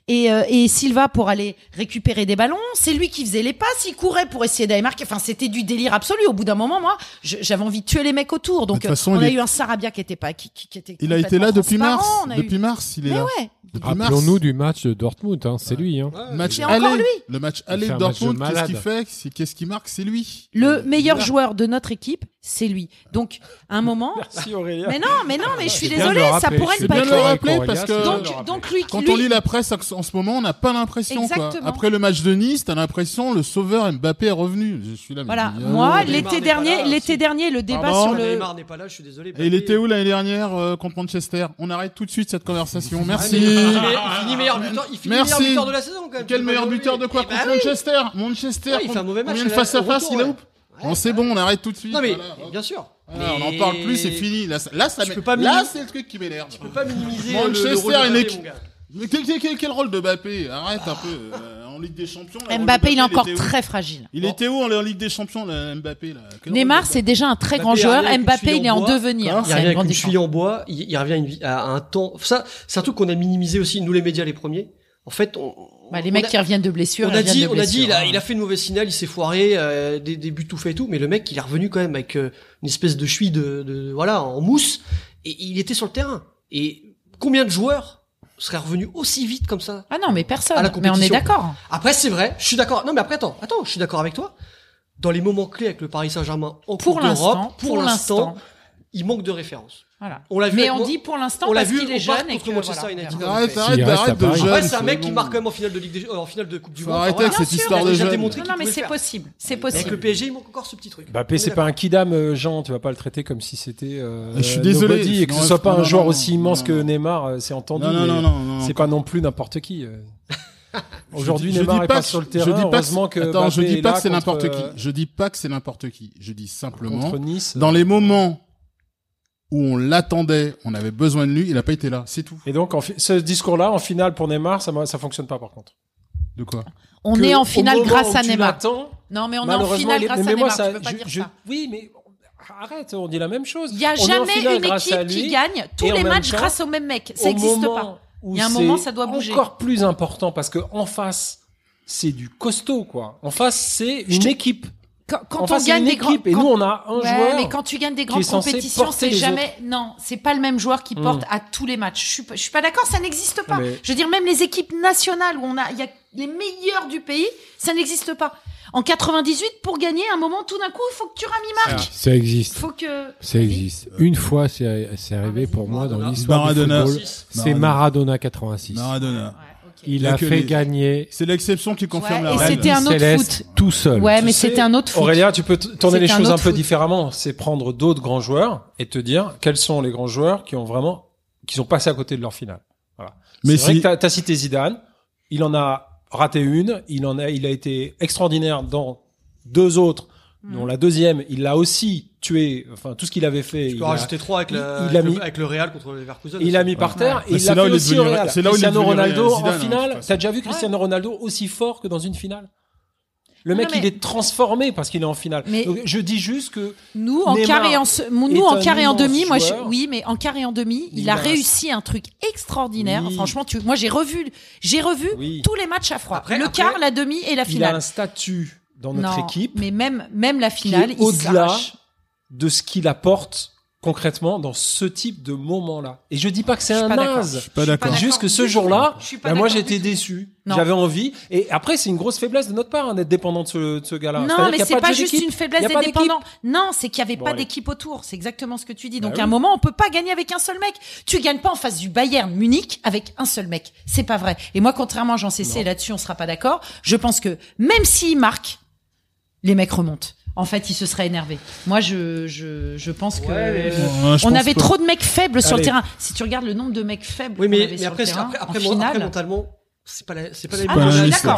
et, euh, et Silva pour aller récupérer des ballons. C'est lui qui faisait les passes. Il courait pour essayer d'aller marquer. Enfin, c'était du délire absolu. Au bout d'un moment, moi, j'avais envie de tuer les mecs autour. Donc, on a eu un Sarabia qui était pas, qui, qui, qui était Il a été là depuis mars. Depuis mars, il est Mais là. Ouais. Rappelons-nous du match de Dortmund. Hein. C'est lui. Hein. Match aller. Lui. Le match aller Dortmund. Qu'est-ce qu'il fait? Qu'est-ce qu'il marque? C'est lui. Le meilleur joueur de notre équipe c'est lui. Donc, à un moment. Merci Aurélien. Mais non, mais non, mais je suis désolée, ça pourrait ne pas bien être. De le rappeler parce que donc, lui, quand on lit la presse en ce moment, on n'a pas l'impression. Après le match de Nice, t'as l'impression le sauveur Mbappé est revenu. Je suis là. Voilà. Moi, euh, l'été dernier, l'été dernier, le débat sur le. N'est pas là, je suis désolé. Et il était où l'année dernière euh, contre Manchester? On arrête tout de suite cette conversation. Ah, Merci. Il finit meilleur buteur. Il finit meilleur buteur de la saison quand même. Quel meilleur buteur de quoi eh contre ben Manchester? Manchester. Il fait un mauvais match. Combien de face à face il a bon, c'est bon, on arrête tout de suite. Non mais bien sûr. On en parle plus, c'est fini. Là, ça- là, ça peux pas là c'est le truc qui m'énerve. Tu peux pas minimiser le- le Manchester rôle de Mbappé, Mais quel, quel- quel- rôle de Mbappé Arrête un peu. euh, en Ligue des Champions. Mbappé, il est encore très fragile. Il était où en Ligue des Champions, là, Mbappé là Neymar, c'est déjà un très grand joueur. Mbappé, il est en devenir. Hein il revient avec une en bois, il, revient à un temps. Ça, c'est qu'on a minimisé aussi, nous les médias les premiers en fait, on, bah, les on mecs qui reviennent de blessure. On a dit, on a dit, il a, hein. fait une mauvaise signale, il s'est foiré, euh, des, des, buts tout faits et tout, mais le mec, il est revenu quand même avec euh, une espèce de cheville de, voilà, en mousse, et il était sur le terrain. Et combien de joueurs seraient revenus aussi vite comme ça Ah non, mais personne. À la mais on est d'accord. Après, c'est vrai, je suis d'accord. Non, mais après, attends, attends, je suis d'accord avec toi. Dans les moments clés avec le Paris Saint-Germain en pour Coupe d'Europe, pour, pour l'instant, il manque de référence. On l'a vu mais on dit pour l'instant on l'a vu qu'il est jeune et que Manchester voilà. United. Arrête, arrête, arrête, de Paris. c'est un mec qui marque quand même en finale de Ligue des... Euh, Coupe du Monde. arrêter Enfin, avec cette histoire de déjà jeune. Non, mais c'est possible. Avec le. PSG, il manque encore ce petit truc. Mbappé, c'est pas un kidam euh, Jean, tu vas pas le traiter comme si c'était euh, Je suis désolé. et que ce soit pas un joueur aussi immense que. Neymar, c'est entendu. Non, non, non, C'est pas non plus n'importe qui. Aujourd'hui, Neymar dis pas sur le terrain. Je dis pas que, je dis pas que c'est n'importe qui. Je dis pas que c'est n'importe qui. Je dis simplement Nice. dans les moments où on l'attendait, on avait besoin de lui, il n'a pas été là, c'est tout. Et donc, ce discours-là, en finale pour Neymar, ça ne fonctionne pas par contre. De quoi? On est en finale grâce à Neymar. Non, mais on est en finale grâce à Neymar. Moi, ça. Oui, mais arrête, on dit la même chose. Il n'y a jamais une équipe qui gagne tous les matchs grâce au même mec. Ça n'existe pas. Il y a un moment, ça doit bouger. Encore plus important parce que en face, c'est du costaud, quoi. En face, c'est une équipe quand, on gagne des grandes et nous on a un joueur mais quand tu gagnes des grandes compétitions c'est jamais autres. non c'est pas le même joueur qui hmm. porte à tous les matchs. Je suis pas, suis pas d'accord ça n'existe pas. Je veux dire même les équipes nationales où on a il y a les meilleurs du pays ça n'existe pas. En 98 pour gagner un moment tout d'un coup il faut que tu y marque ça existe. Faut que ça existe. Une fois c'est arrivé ah, pour moi dans l'histoire du football c'est Maradona. 86 Maradona. Il a, fait gagner. C'est l'exception qui confirme la règle. Et c'était un autre foot. Tout seul. Ouais, tu mais c'était un autre foot. Aurélien, tu peux tourner les choses un, peu différemment. C'est prendre d'autres grands joueurs et te dire quels sont les grands joueurs qui ont vraiment, qui sont passés à côté de leur finale. Voilà. Mais c'est vrai que t'as as cité Zidane. Il en a raté une. Il en a, il a été extraordinaire dans deux autres. Dont mm. la deuxième, il l'a aussi tué, enfin tout ce qu'il avait fait. Il a, 3 avec, il, mis, avec le Real contre Leverkusen. Il l'a mis par terre ouais. et Mais il l'a fait aussi au Real. Cristiano Ronaldo en finale. T'as déjà vu Cristiano Ronaldo aussi fort que dans une finale? Le mec, il est transformé parce qu'il est en finale. Mais je dis juste que nous en Neymar quart et en nous en quart en demi, moi oui, mais en quart et en demi, il, a, réussi un truc extraordinaire. Franchement, tu, moi j'ai revu, j'ai revu tous les matchs à froid. Le après, quart, la demi et la finale. Il a un statut dans notre équipe, mais même même la finale, il au-delà de ce qu'il apporte concrètement dans ce type de moment-là. Et je dis pas que c'est un pas naze. Je suis pas d'accord. Juste que ce jour-là, pas bah, moi j'étais déçu. J'avais envie. Et après, c'est une grosse faiblesse de notre part hein, d'être dépendant de ce, de ce gars-là. Non, mais c'est pas jeu juste une faiblesse pas d'équipe. dépendants. Non, c'est qu'il y avait Bon, pas d'équipe autour. C'est exactement ce que tu dis. Bah Donc à un moment, on peut pas gagner avec un seul mec. Tu gagnes pas en face du Bayern Munich avec un seul mec. C'est pas vrai. Et moi, contrairement à Jean Cessé, là-dessus, on sera pas d'accord. Je pense que même s'il marque, les mecs remontent. En fait, il se serait énervé. Moi, je, je, je pense que Ouais, je on pense avait pas. trop de mecs faibles sur le Allez. terrain. Si tu regardes le nombre de mecs faibles Oui, qu'on mais, avait mais sur après, le terrain, après, en après, mon- après, finale. mentalement, c'est pas la, c'est pas la Ah même non, je suis d'accord.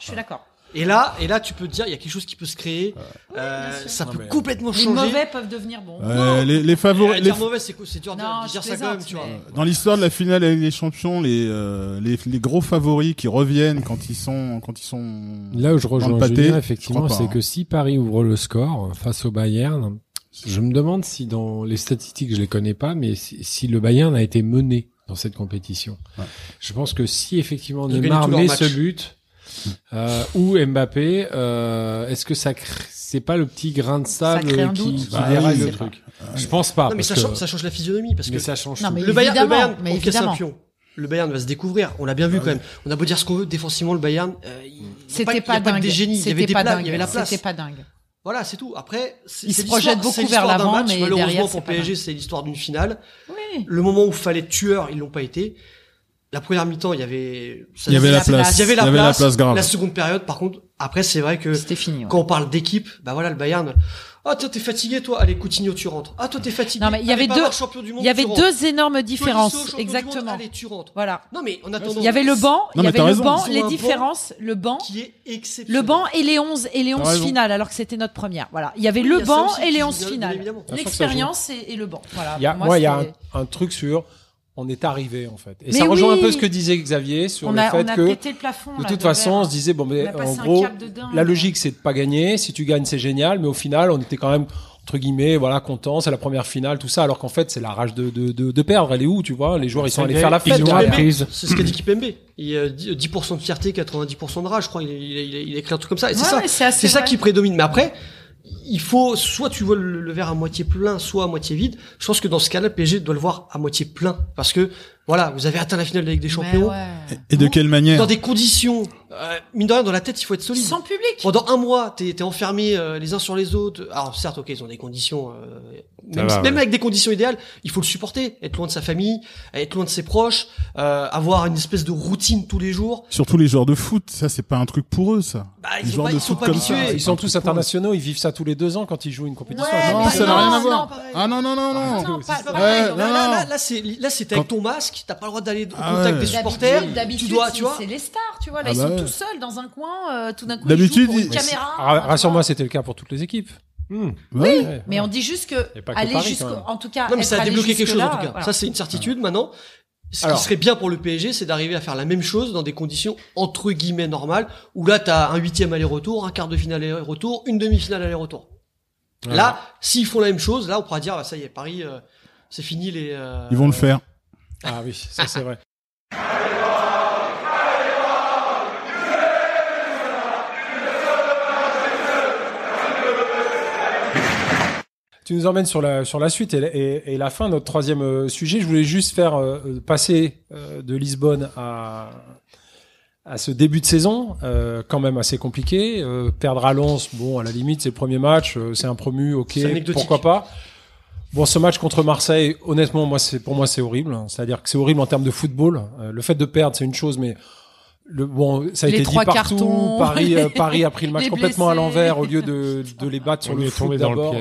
Je suis d'accord. Et là, et là, tu peux te dire, il y a quelque chose qui peut se créer. Euh, ça Non, peut mais- complètement Les changer. mauvais peuvent devenir bons. Euh, les, les Euh, favoris, les, mauvais, c'est dur de Non, de je dire ça quand même, tu vois. dans l'histoire de la finale avec les champions, les, euh, les, les gros favoris qui reviennent quand ils sont, quand ils sont. Là où je rejoins pâté, Julien, effectivement, c'est hein. que si Paris ouvre le score face au Bayern, je me demande si dans les statistiques, je les connais pas, mais si, si le Bayern a été mené dans cette compétition. Ouais. Je pense que si effectivement Neymar met ce but, euh, ou Mbappé, euh, est-ce que ça c'est pas le petit grain de sable crée un qui, qui Bah déraille oui, le truc Je pense pas. Non, mais parce ça, que- change, ça change la physionomie parce que ça change Non, tout. mais le Bayern, le Bayern, mais on casse un pion. Le Bayern va se découvrir. On l'a bien vu quand même. On a beau dire ce qu'on veut, défensivement, le Bayern, euh, C'était pas que des génies. Il y avait C'était des dingue. il y avait la place. C'était pas dingue. Voilà, c'est tout. Après, Il se c'est projette beaucoup vers d'un l'avant, match. mais Malheureusement derrière, pour PSG, c'est l'histoire d'une finale. Oui. Le moment où fallait être tueur, ils l'ont pas été. La première mi-temps, il y avait, ça- Il y avait la la place. place. il y avait la place. grave. La seconde période, par contre, après, c'est vrai que C'était fini. ouais. quand on parle d'équipe, bah voilà, le Bayern. Ah, toi, t'es fatigué, toi. Allez, Coutinho, tu rentres. Ah, toi, t'es fatigué. Non, mais il y avait deux- Il y avait deux énormes Tolisso, différences. champion du monde, Exactement. Allez, tu rentres. Voilà. Non, mais en attendant. Il y avait le banc, il y avait le raison. banc, les banc différences, le banc, qui est exceptionnel. le banc et les 11 et les 11 raison. finales alors que c'était notre première. Voilà, il y avait Oui, le y banc aussi et les joue 11 bien, finales. L'expérience et, et le banc. Voilà. Il y a, Pour moi, il y a un truc sur on est arrivé en fait. Et Mais ça rejoint oui. un peu ce que disait Xavier sur on le a, fait on a que pété le plafond. de là, toute façon, on se disait bon, mais en gros, dingue. la logique c'est de pas gagner. Si tu gagnes, c'est génial, mais au final, on était quand même entre guillemets, voilà, content. C'est la première finale, tout ça, alors qu'en fait, c'est la rage de, de, de, de perdre. Elle est où, tu vois? Les joueurs, ils sont allés faire la fête. C'est ce qu'a dit Kipembe. Il y a 10% 10% de fierté, 90% de rage, je crois. Il, il, il, il a écrit un truc comme ça. Et c'est Ouais, ça, c'est ça qui prédomine. Mais après, il faut soit tu vois le, verre à moitié plein, soit à moitié vide. Je pense que dans ce cas-là, PSG doit le voir à moitié plein parce que voilà, vous avez atteint la finale de la Ligue des Champions ouais. Et de quelle manière dans des conditions euh, mine de rien dans la tête, il faut être solide. Sans public. Pendant un mois, t'es es enfermé euh, les uns sur les autres. Alors certes, ok, ils ont des conditions, euh, même, va, même ouais. avec des conditions idéales, il faut le supporter, être loin de sa famille, être loin de ses proches, euh, avoir une espèce de routine tous les jours. Surtout les joueurs de foot, ça c'est pas un truc pour eux, ça. Bah, Les ils, sont joueurs pas, de ils foot comme ça. Ils sont tous internationaux, ils vivent ça tous les deux ans quand ils jouent une compétition. Ouais, Non, ça n'a rien à voir. Ah non non non non. Là c'est avec ton masque, t'as pas le droit d'aller au Ah contact ouais. des supporters. D'habitude, tu dois, c'est- tu vois. c'est les stars, tu vois. Là, Ah ils bah sont ouais. tout seuls dans un coin. euh, tout d'un coup, D'habitude, ils caméra. Rassure-moi, c'était le cas pour toutes les équipes. Hmm. Ouais. Ouais. Mais on dit juste que aller Paris, jusqu'au, quand même. en tout cas, Non, mais ça a débloqué quelque chose en tout cas. voilà. Ça, c'est une certitude maintenant. Ce Alors. qui serait bien pour le PSG, c'est d'arriver à faire la même chose dans des conditions entre guillemets normales, où là, t'as un huitième aller-retour, un quart de finale aller-retour, une demi-finale aller-retour. Là, s'ils font la même chose, là, on pourra dire, ah, ça y est, Paris, euh, c'est fini les. euh, Ils vont le faire. Ah oui, ça c'est vrai. Tu nous emmènes sur la sur la suite et, la- et, et la fin. Notre troisième euh, sujet, je voulais juste faire euh, euh, passer euh, de Lisbonne à à ce début de saison, euh, quand même assez compliqué. Perdre à Lens, bon, à la limite, c'est le premier match, c'est un promu, ok, pourquoi pas. Bon, ce match contre Marseille, honnêtement, moi, c'est pour moi, c'est horrible. C'est-à-dire que c'est horrible en termes de football. Euh, le fait de perdre, c'est une chose, mais le bon, ça a Les été dit trois partout. cartons. Paris, euh, Paris a pris le match Les complètement à l'envers au lieu de, de les battre sur On le est foot tombé dans le d'abord.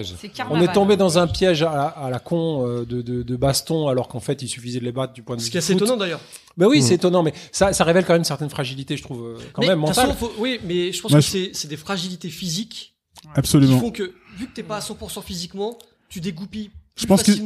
On est tombé dans un piège à la, à la con euh, de, de, de baston, alors qu'en fait, il suffisait de les battre du point de vue Ce qui est assez étonnant d'ailleurs. Ben oui, Mm. c'est étonnant, mais ça, ça révèle quand même certaines fragilités, je trouve, quand mais, même de toute mentales. façon, faut- oui, mais je pense que je- c'est c'est des fragilités physiques qui Absolument. font que, vu que t'es pas à 100% physiquement, tu dégoupilles Je pense qu'ils-.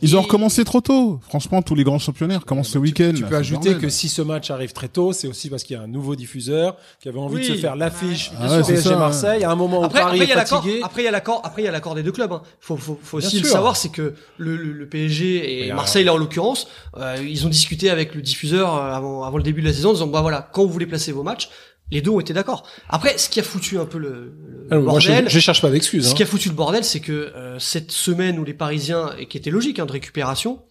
Ils ont recommencé trop tôt. Franchement, tous les grands championnats recommencent ce week-end. Tu peux ajouter que si ce match arrive très tôt, c'est aussi parce qu'il y a un nouveau diffuseur qui avait envie de se faire l'affiche Ah ouais, c'est PSG. Marseille. À un moment où Après, Paris après, il y est a l'accord. fatigué. Après, il y a l'accord. Après, il y a l'accord des deux clubs. Hein. Faut, faut, aussi le savoir, c'est que le, PSG et euh, Marseille, là en l'occurrence, euh, ils ont discuté avec le diffuseur euh, avant, avant le début de la saison, en disant bah voilà, quand vous voulez placer vos matchs, Les deux ont été d'accord. Après, ce qui a foutu un peu le, le Alors, moi, je, bordel, je cherche pas d'excuses. ce Hein. qui a foutu le bordel, c'est que euh, cette semaine où les Parisiens, et qui était logique hein, de récupération,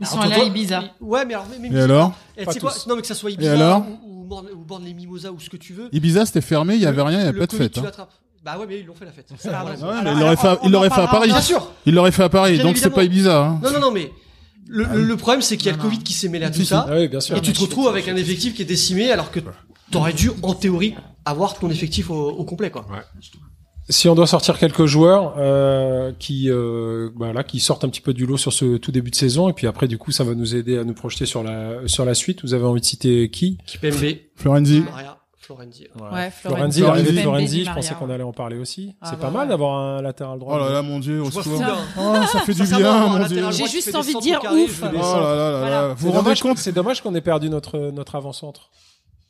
Ils sont allés à Ibiza. Ouais, mais alors, mais, mais- Et alors? Eh, Pas tu sais quoi. Non, mais que ça soit Ibiza alors? ou, ou, Born- ou Born les Mimosas ou ce que tu veux. Ibiza, c'était fermé, il y avait rien, il y avait pas de fête. tu hein. Bah ouais, mais ils l'ont fait la fête. Ça, voilà. Ouais, Alors, mais il l'aurait fait, alors, il on l'aurait en fait à. Paris. Bien sûr. Il l'aurait fait à Paris, donc c'est pas Ibiza. Hein. Non, non, non, mais le, le, le problème, c'est qu'il y a le Covid qui s'est mêlé à tout ça. Ah. Et tu te retrouves avec un effectif qui est décimé alors que t'aurais dû, en théorie, avoir ton effectif au, au complet, quoi. Si on doit sortir quelques joueurs euh, qui, euh, bah là, qui sortent un petit peu du lot sur ce tout début de saison, et puis après, du coup, ça va nous aider à nous projeter sur la sur la suite. Vous avez envie de citer qui? Kipembe, Florenzi. Maria, Florenzi. Ouais, Florenzi, Florenzi, l'arrivée de Di Florenzi, je pensais qu'on allait en parler aussi. Ah c'est bah pas mal d'avoir un latéral droit. Oh là là, mon dieu, secours. fou bien. Oh, ça fait du bien, mon dieu. J'ai juste envie de dire ouf. Oh là là là là. Vous vous rendez compte c'est dommage qu'on ait perdu notre notre avant-centre.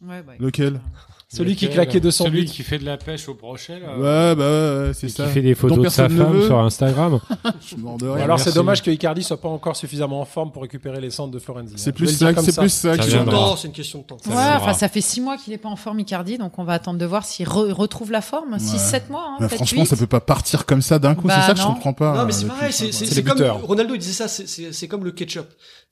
Ouais, bah, Lequel Celui qui Lequel claquait 200 Celui buts. qui fait de la pêche au brochet, là. Ouais, bah ouais, ouais, c'est ça. qui fait des photos de sa femme sur Instagram. Je suis mort de Ou rire. alors c'est dommage que Icardi soit pas encore suffisamment en forme pour récupérer les centres de Florenzi. C'est hein. Plus ça, c'est plus ça. Qui- c'est une question de temps. Ça Ouais, enfin, ça fait six mois qu'il est pas en forme Icardi, donc on va attendre de voir s'il re- retrouve la forme. 6 7 mois, hein, Bah, franchement, huit. ça peut pas partir comme ça d'un coup. Bah, c'est ça que je comprends pas. Non, mais c'est pareil, c'est les comme. Ronaldo il disait ça, c'est- c'est c'est comme le ketchup.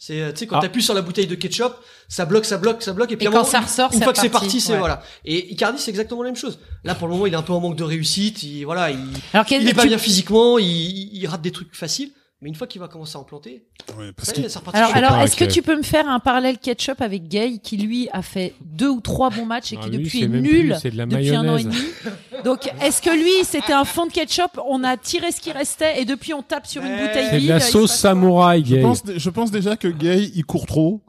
C'est euh, tu sais quand Ah. t'appuies sur la bouteille de ketchup, ça bloque, ça bloque, ça bloque et puis Et à un quand moment, ça ressort, une c'est fois que c'est parti, c'est ouais. voilà. Et Icardi c'est exactement la même chose. Là pour le moment, il est un peu en manque de réussite, il voilà, il Alors, il est pas bien physiquement, il, il rate des trucs faciles, mais une fois qu'il va commencer à en planter, Ouais, parce ça. Alors, Je alors est-ce que tu peux me faire un parallèle ketchup avec Gay qui lui a fait deux ou trois bons matchs et Ah, qui lui, depuis c'est est nul plus, c'est de la depuis un an et demi Donc est-ce que lui c'était un fond de ketchup On a tiré ce qui restait et depuis on tape sur une bouteille C'est vide. de la sauce samouraï, je gay. pense, je pense déjà que Gay, il court trop.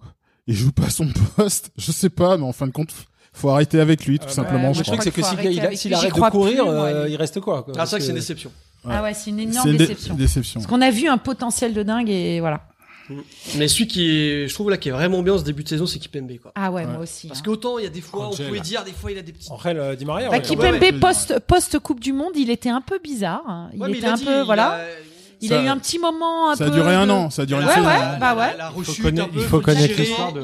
Il joue pas son poste. Je sais pas, mais en fin de compte, faut arrêter avec lui, tout Ah, simplement. je Le truc c'est que s'il arrête de courir, plus, euh, il reste quoi? Quoi Ah ça que c'est une déception. Ah ouais, c'est une énorme dé- déception. déception. Parce qu'on a vu un potentiel de dingue et voilà. Mais celui qui est je trouve là qui est vraiment bien ce début de saison, c'est Kipembe quoi. Ah ouais, Ouais. moi aussi. Parce hein. qu'autant il y a des fois on Angel. pouvait dire des fois il a des petits Angel euh, Di Maria. Bah, ouais. Kipembe ouais, ouais. post post Coupe du Monde, il était un peu bizarre. hein. Il était a un dit, peu il voilà. a- Il Ça- a eu un petit moment un Ça a peu. duré un de- an, ça a duré une Ouais, saison. ouais. La- bah ouais. la Il faut connaître, un peu, il faut le connaître digérer, l'histoire de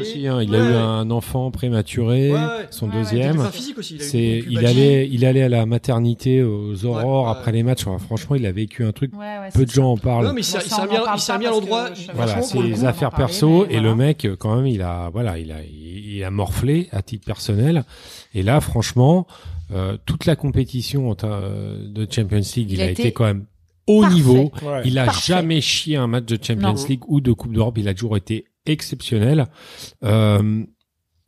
aussi. Hein. Il Ouais, a eu ouais. un enfant prématuré, Ouais, ouais. son deuxième. Enfin, physique aussi, il C'est, allait, il allait à la maternité aux aurores Ouais, ouais. après les matchs. Enfin, franchement, il a vécu un truc. Ouais, ouais, Peu de gens en parlent. Non, mais il s'est Bon, il ça, s'est on remis en à- parle il s'est pas remis à parce l'endroit. Voilà, c'est les affaires perso et le mec quand même il a voilà il a il, a morflé à titre personnel et là franchement euh, toute la compétition euh, de Champions League il, Il a, a été été quand même au parfait. niveau Ouais. il a Parfait. jamais chié un match de Champions Non. League ou de Coupe d'Europe il a toujours été exceptionnel euh,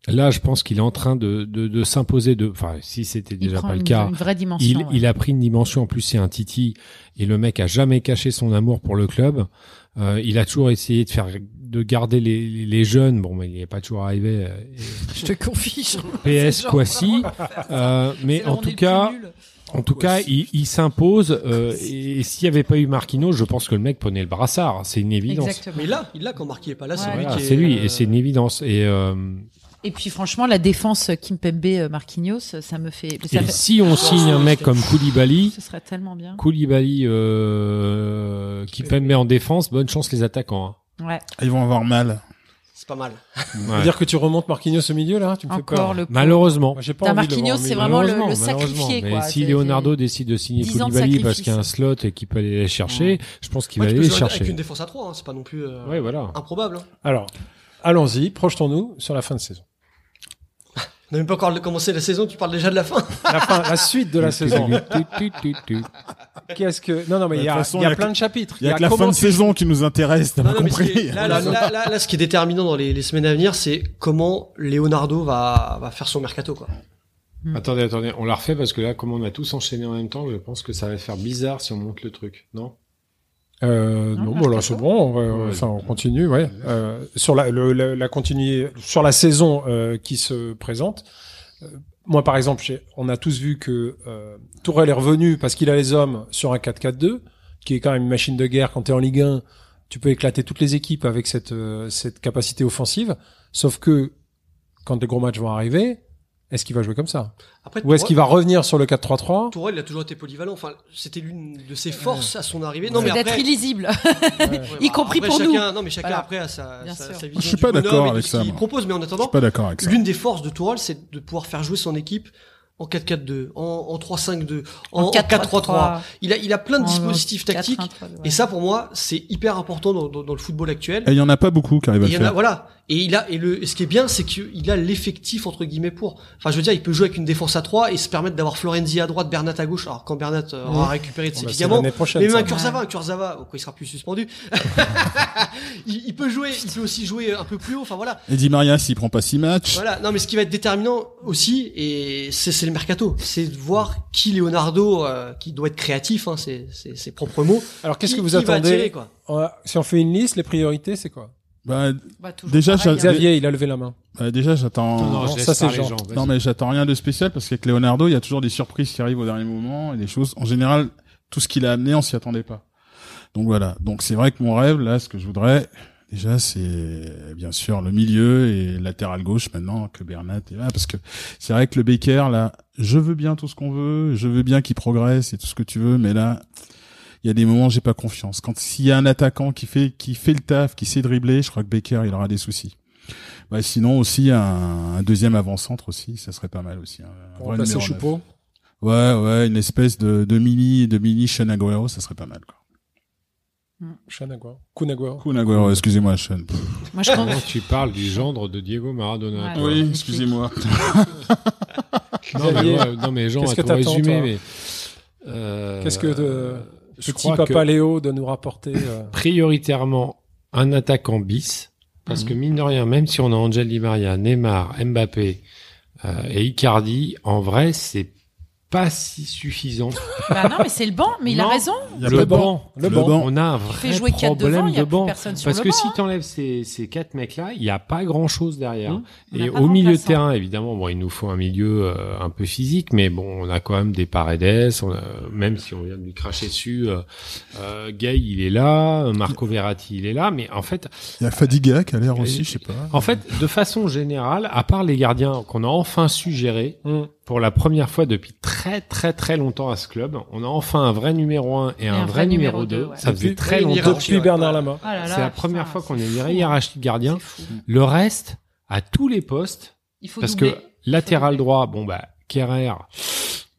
Là, je pense qu'il est en train de, de, de s'imposer de, enfin, si c'était déjà pas le cas, une vraie dimension. il, ouais. il a pris une dimension. En plus, c'est un Titi et le mec a jamais caché son amour pour le club. Euh, il a toujours essayé de faire, de garder les, les jeunes. Bon, mais il n'est pas toujours arrivé. euh, Je te confie. PS Kwasi. Euh, mais en tout cas. En tout cas, il, il s'impose. Euh, et s'il n'y avait pas eu Marquinhos, je pense que le mec prenait le brassard. C'est une évidence. Exactement. Mais là, il l'a quand Marquis est pas là, c'est Ouais. lui Voilà, c'est lui euh, et c'est une évidence. Et, euh, Et puis franchement, la défense Kimpembe euh, Marquinhos, ça me fait. Ça et fait- si on signe un mec comme Koulibaly, Ce serait tellement bien. Koulibaly euh, mettre en défense, bonne chance les attaquants. Ouais. Ils vont avoir mal. C'est pas mal. hein. Ouais. dire que tu remontes Marquinhos au milieu là, tu me fais Encore peur. le. Malheureusement. Moi, j'ai pas T'as envie de le voir Marquinhos, c'est vraiment le- Malheureusement, le malheureusement. sacrifié, Mais quoi. si Leonardo décide de signer 10 ans de Koulibaly parce qu'il y a un slot et qu'il peut aller les chercher, je pense qu'il Ouais, va aller les jouer avec chercher. une défense à 3, c'est pas non plus euh, Ouais, voilà. improbable. hein. Alors, allons-y, projetons-nous sur la fin de saison. On n'a même pas encore commencé la saison, tu parles déjà de la fin. La fin, la suite de la saison. Tu, tu, tu, tu. Qu'est-ce que Non, non, mais il y y a il y a plein de chapitres. Il y a que la comment fin de tu- saison qui nous intéresse, t'as compris. est- là, là, là, là, là, ce qui est déterminant dans les, les semaines à venir, c'est comment Leonardo va, va faire son mercato, quoi. Attendez, attendez, on la refait parce que là, comme on a tous enchaîné en même temps, je pense que ça va faire bizarre si on monte le truc, non? Euh, Non, non, c'est bon. On, va- Ouais. enfin, on continue, ouais. Euh, sur la, le, la, la continuer, sur la saison euh, qui se présente. euh, moi, par exemple, j'ai- on a tous vu que euh, Tourelle est revenu parce qu'il a les hommes sur un 4-4-2, qui est quand même une machine de guerre. Quand tu es en Ligue 1, tu peux éclater toutes les équipes avec cette, euh, cette capacité offensive. Sauf que quand les gros matchs vont arriver, est-ce qu'il va jouer comme ça? Après, Ou est-ce qu'il va revenir sur le 4-3-3 Tourelle, il a toujours été polyvalent. Enfin, c'était l'une de ses forces à son arrivée. Non, mais d'être après, illisible. Ouais, y bah, compris après, pour nous. chacun, Non, mais chacun Voilà. après a sa, sa, sa vision. Je suis pas d'accord avec ça, moi. propose, mais en Je attendant, suis pas d'accord avec ça. l'une des forces de Tourelle, c'est de pouvoir faire jouer son équipe en 4-4-2, en, en 3-5-2, en, en 4-3-3. Il a, il a plein de En dispositifs tactiques. 4-1-3, ouais. Et ça, pour moi, c'est hyper important dans, dans, dans le football actuel. Et il y en a pas beaucoup qui arrivent à Et le il y en a, faire. voilà. Et il a, et le, et ce qui est bien, c'est qu'il a l'effectif, entre guillemets, pour. Enfin, je veux dire, il peut jouer avec une défense à 3 et se permettre d'avoir Florenzi à droite, Bernat à gauche. Alors, quand Bernat euh, aura récupéré de ses Bon, bah, ligaments. Mais même un Kurzawa, un Kurzawa, quoi, il sera plus suspendu. il, il peut jouer, il peut aussi jouer un peu plus haut. Enfin, voilà. Et Di Maria, s'il prend pas six matchs, Voilà. Non, mais ce qui va être déterminant aussi, et c'est, c'est le mercato. C'est de voir qui Leonardo, euh, qui doit être créatif, hein, c'est, c'est ses propres mots. Alors qu'est-ce que vous attendez attirer, quoi. Si on fait une liste, les priorités, c'est quoi bah, Bah, Déjà, pareil, hein. Xavier, il a levé la main. bah, déjà j'attends. Non, non, non, je laisse ça, c'est vas-y. Non mais j'attends rien de spécial parce qu'avec Leonardo, il y a toujours des surprises qui arrivent au dernier moment et des choses. En général, tout ce qu'il a amené, on s'y attendait pas. Donc voilà. Donc c'est vrai que mon rêve, là, ce que je voudrais, déjà, c'est bien sûr le milieu et latéral gauche maintenant que Bernat est là, parce que c'est vrai que le Baker, là, je veux bien tout ce qu'on veut, je veux bien qu'il progresse et tout ce que tu veux, mais là, il y a des moments où j'ai pas confiance. Quand s'il y a un attaquant qui fait qui fait le taf, qui sait dribbler, je crois que Baker, il aura des soucis. Bah, sinon aussi un, un deuxième avant-centre aussi, ça serait pas mal aussi. hein. Pour remplacer. Choupeau Ouais, ouais, une espèce de, de mini, de mini Sean ça serait pas mal, quoi. Chanagua. Kunagua. Kun Aguero, excusez-moi, Sean. Moi, je tu parles du gendre de Diego Maradona. Ouais. Oui, excusez-moi. Non, mais, ouais, non, mais Jean qu'est-ce a que résumé, mais. euh, Qu'est-ce que de je petit crois papa que Léo doit nous rapporter euh, prioritairement un attaquant bis, parce que mine de rien, même si on a Angel Di Maria, Neymar, Mbappé euh, et Icardi, en vrai, c'est pas si suffisant. Bah non, mais c'est le banc, mais il a raison. Il y a le de banc, Le Le banc. banc. on a un vrai jouer quatre devant, problème il y a de banc. personne sur Parce le que banc, si hein. t'enlèves ces, ces quatre mecs-là, il n'y a pas grand-chose derrière. Mmh. Et au milieu de terrain, évidemment, bon, il nous faut un milieu euh, un peu physique, mais bon, on a quand même des Paredes, on a- même si on vient de lui cracher dessus, euh, euh, Gay, il est là, Marco Verratti, il est là, mais en fait, Il y a Fadiga qui a l'air aussi, je sais pas. en fait, de façon générale, à part les gardiens qu'on a enfin su gérer, hmm. Pour la première fois depuis très très très longtemps à ce club, on a enfin un vrai numéro 1 et, un, vrai, numéro 2. ouais. Ça faisait très longtemps. Depuis Bernard Lama. Ah là là, C'est la putain, première fois qu'on a une hiérarchie de fou. Le reste, à tous les postes, Il faut parce doubler. que latéral droit, bon bah Kerrer,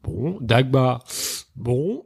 bon Dagba, bon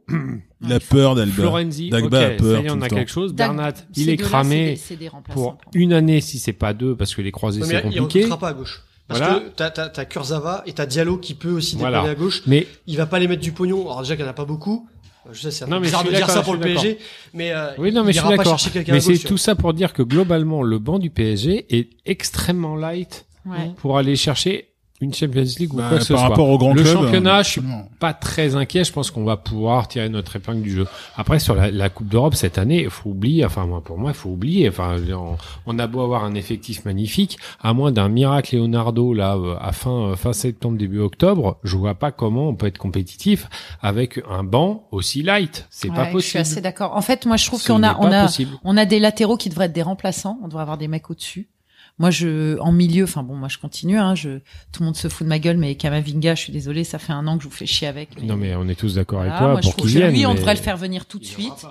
Il a peur d'Alba. Florenzi, Dagba a ok, peur ça y est, on a temps. quelque chose. Bernat, il est cramé c'est des- c'est des pour une année si c'est pas deux parce que les croisés c'est il compliqué. recrutera pas à gauche. Parce Voilà. que t'as, t'as, t'as Kurzawa et t'as Diallo qui peut aussi Voilà. à gauche. Mais Il va pas les mettre du pognon. Alors déjà qu'il n'y en a pas beaucoup. Je sais, c'est un Non, peu mais bizarre de dire ça pour le PSG. Mais, euh, oui, non, mais il je suis pas d'accord. chercher quelqu'un Mais à c'est tout ça pour dire que globalement le banc du PSG est extrêmement light Ouais. pour aller chercher une Champions League ou Bah, quoi que ce par rapport au grand le club, championnat, euh, je suis pas très inquiet. Je pense qu'on va pouvoir tirer notre épingle du jeu. Après, sur la, la Coupe d'Europe cette année, il faut oublier. Enfin, moi, pour moi, il faut oublier. Enfin, on, on a beau avoir un effectif magnifique, à moins d'un miracle Leonardo là euh, à fin euh, fin septembre début octobre, je vois pas comment on peut être compétitif avec un banc aussi light. C'est Ouais, pas Je suis possible. assez d'accord. En fait, moi, je trouve qu'on a, on a, possible. on a des latéraux qui devraient être des remplaçants. On devrait avoir des mecs au-dessus. Moi, je, en milieu, enfin bon, moi, je continue. Hein, je, tout le monde se fout de ma gueule, mais Kamavinga, je suis désolée, ça fait un an que je vous fais chier avec. Non, mais on est tous d'accord Voilà, avec toi moi, je pour trouve qu'il que vienne. lui, on devrait le faire venir tout de suite.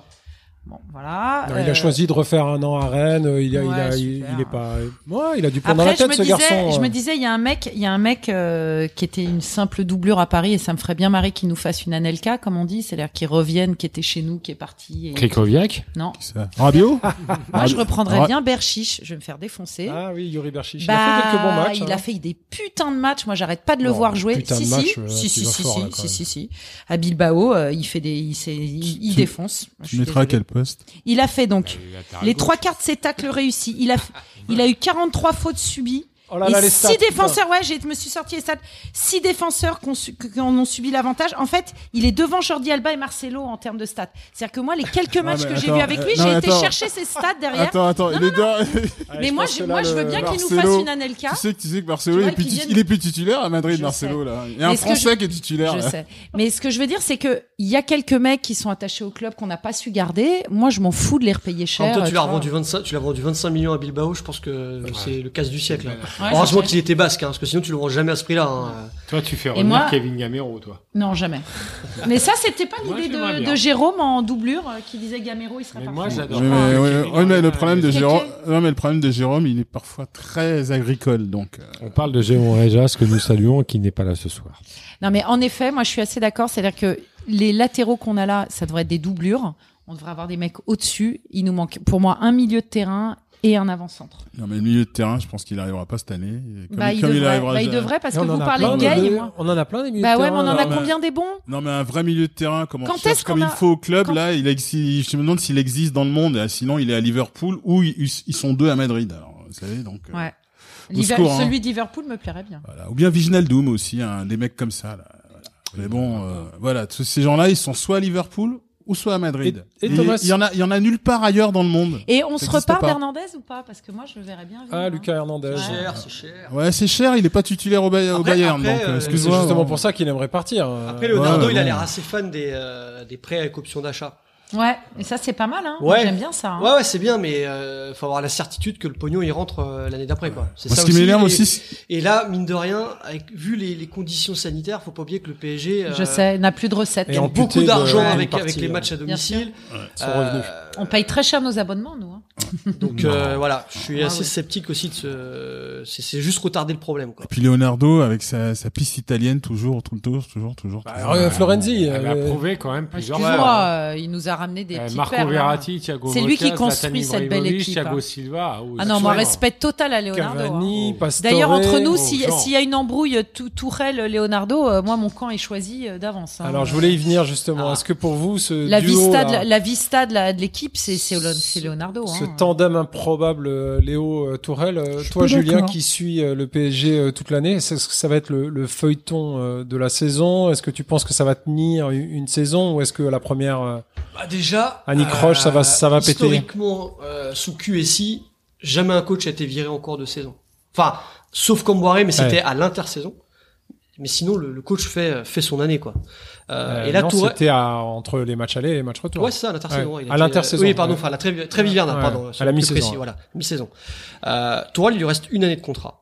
Bon, voilà. Non, il a Euh, choisi de refaire un an à Rennes. euh, Il a, il, a, Ouais, il, super. il est pas. Ouais, il a dû prendre Après, la je tête me ce disais, garçon. je me euh. disais, il y a un mec, il y a un mec euh, qui était une simple doublure à Paris et ça me ferait bien marrer qu'il nous fasse une Anelka, comme on dit, c'est-à-dire qu'il revienne, qui était chez nous, qui est parti. Et... Krikoviak Non, Ça? Rabiot moi je reprendrais Ra- bien Berchiche. Je vais me faire défoncer. Ah oui, Yuri Berchiche. Bah, il a fait quelques bons matchs. il hein. a fait des putains de matchs. Moi, j'arrête pas de le Non, voir jouer. si, match, si, euh, si, si, si, fort, si, là, si, si, si. À Bilbao, euh, il fait des, il, défonce. Je Tu mettras à quel poste Il a fait donc les Les trois quarts de ses tacles réussis. Il a, il a eu 43 fautes subies. Oh là là, les et stats, six putain. défenseurs, ouais, j'ai, je me suis sorti les stats. Six défenseurs qui ont, su- qui en ont subi l'avantage. En fait, il est devant Jordi Alba et Marcelo en termes de stats. C'est-à-dire que moi, les quelques matchs mais que j'ai vus avec lui, non, j'ai mais été attends. chercher ses stats derrière. Attends, attends, Non, les deux. Ouais, mais je moi, je, moi, là, je veux bien qu'il nous fasse une Anelka. Tu sais que tu sais que Marcelo, Tu il, est il est plus titulaire à Madrid, Je Marcelo, là. Il y a Mais un Français je- qui est titulaire, Je là. sais. Mais ce que je veux dire, c'est que il y a quelques mecs qui sont attachés au club qu'on n'a pas su garder. Moi, je m'en fous de les repayer cher. temps, tu l'as vois. revendu 25, tu l'as vendu 25 millions à Bilbao. Je pense que c'est le casse du siècle. Heureusement qu'il était basque, hein, parce que sinon tu le vends jamais à ce prix-là. hein. Toi, tu fais revenir moi- Kevin Gamero, toi. Non, jamais. Mais ça, c'était pas l'idée de, Jérôme en doublure euh, qui disait Gamero, il serait Mais parfait. moi, j'adore. Oui, Ah, mais, ouais, Kevin ouais, mais le problème de. Jérôme, mais le problème de Jérôme, il est parfois très agricole, donc. euh, On parle de Jérôme Réjas que nous saluons qui n'est pas là ce soir. Non, mais en effet, moi, je suis assez d'accord. C'est-à-dire que les latéraux qu'on a là, ça devrait être des doublures. On devrait avoir des mecs au-dessus. Il nous manque, pour moi, un milieu de terrain et un avant-centre. Non, mais le milieu de terrain, je pense qu'il arrivera pas cette année. Comme, Bah, il comme devrait, arrivera bah, il devrait parce Et que vous a parlez de Gay de-. On en a plein des milieux Bah de ouais, mais on en terrain, a non, mais- combien des bons Non, mais un vrai milieu de terrain, comment Quand est-ce comme qu'on il a- faut au club, quand- là, il existe, je me demande s'il existe dans le monde, et sinon il est à Liverpool, ou ils, sont deux à Madrid, alors, vous savez, donc. euh, Ouais. Hein. Celui de Liverpool me plairait bien. Voilà. Ou bien Viginaldoum aussi, hein, des mecs comme ça, là. Voilà. Mais bon, euh, voilà, tous ces gens-là, ils sont soit à Liverpool, ou soit à Madrid. Et- et Thomas- il y en a, il y en a nulle part ailleurs dans le monde. Et on Ça se repart d'Hernandez ou pas? Parce que moi, je le verrais bien. venir, Ah, hein. Lucas Hernandez. C'est Ouais. cher, c'est cher. Ouais, c'est cher, il est pas titulaire au, Bay- au Après- Bayern, après, donc, euh, euh, C'est justement hein. pour ça qu'il aimerait partir. Après, Euh, Leonardo, ouais, il a l'air assez fan des, euh, des prêts avec option d'achat. Ouais, et ça, c'est pas mal. Hein. Ouais. J'aime bien ça. hein. Ouais, ouais, c'est bien, mais euh, faut avoir la certitude que le pognon il rentre euh, l'année d'après, quoi. C'est ça ce qui m'énerve aussi, Et là, mine de rien, avec, vu les, les conditions sanitaires, faut pas oublier que le PSG euh, Je sais, n'a plus de recettes. Et beaucoup d'argent avec, partie, avec les matchs à sûr. domicile. son Euh. On paye très cher nos abonnements, nous. Hein. Donc euh, voilà, je suis Ah assez ouais. sceptique aussi de ce. C'est c'est juste retarder le problème, quoi. Et puis Leonardo, avec sa, sa piste italienne, toujours, tout le tour, toujours, toujours. Bah, toujours. euh, Florenzi. Elle a prouvé quand même plusieurs Excuse-moi, fois. euh, il nous a ramené des petites Marco perles, hein. Verratti, Thiago C'est lui qui construit cette belle équipe, Thiago hein. Silva. oh, Ah non, moi, respect total à Leonardo. hein. Pastore. D'ailleurs, entre nous, Oh, si- s'il y a une embrouille tout Tourelle, Leonardo, euh, moi, mon camp est choisi euh, d'avance. hein. Alors, je voulais y venir justement. Ah. Est-ce que pour vous, ce la duo, vista, là, de la, la vista de la- de l'équipe, c'est c'est Leon- c'est Leonardo. ce hein. tandem improbable euh, Léo euh, Tourelle, suis toi Julien qui suit euh, le PSG euh, toute l'année, est-ce que ça va être le, le feuilleton euh, de la saison? Est-ce que tu penses que ça va tenir une, une saison ou est-ce que la première euh, Bah déjà, Annick Roche, ça va- ça va péter. Historiquement, euh, sous QSI, jamais un coach a été viré en cours de saison. Enfin, sauf Camboiré, mais c'était Ouais. à l'intersaison. Mais sinon, le, le coach fait fait son année, quoi. Euh, euh, et là, Tourelle. c'était entre les matchs aller et les matchs retour. Ouais, c'est ça, à l'intersaison. Ouais. À l'intersaison, Oui, pardon, ouais. enfin, la trêve, trêve hivernale, Ouais. pardon. À la mi-saison. Voilà, mi-saison. Euh, Tourelle, il lui reste une année de contrat.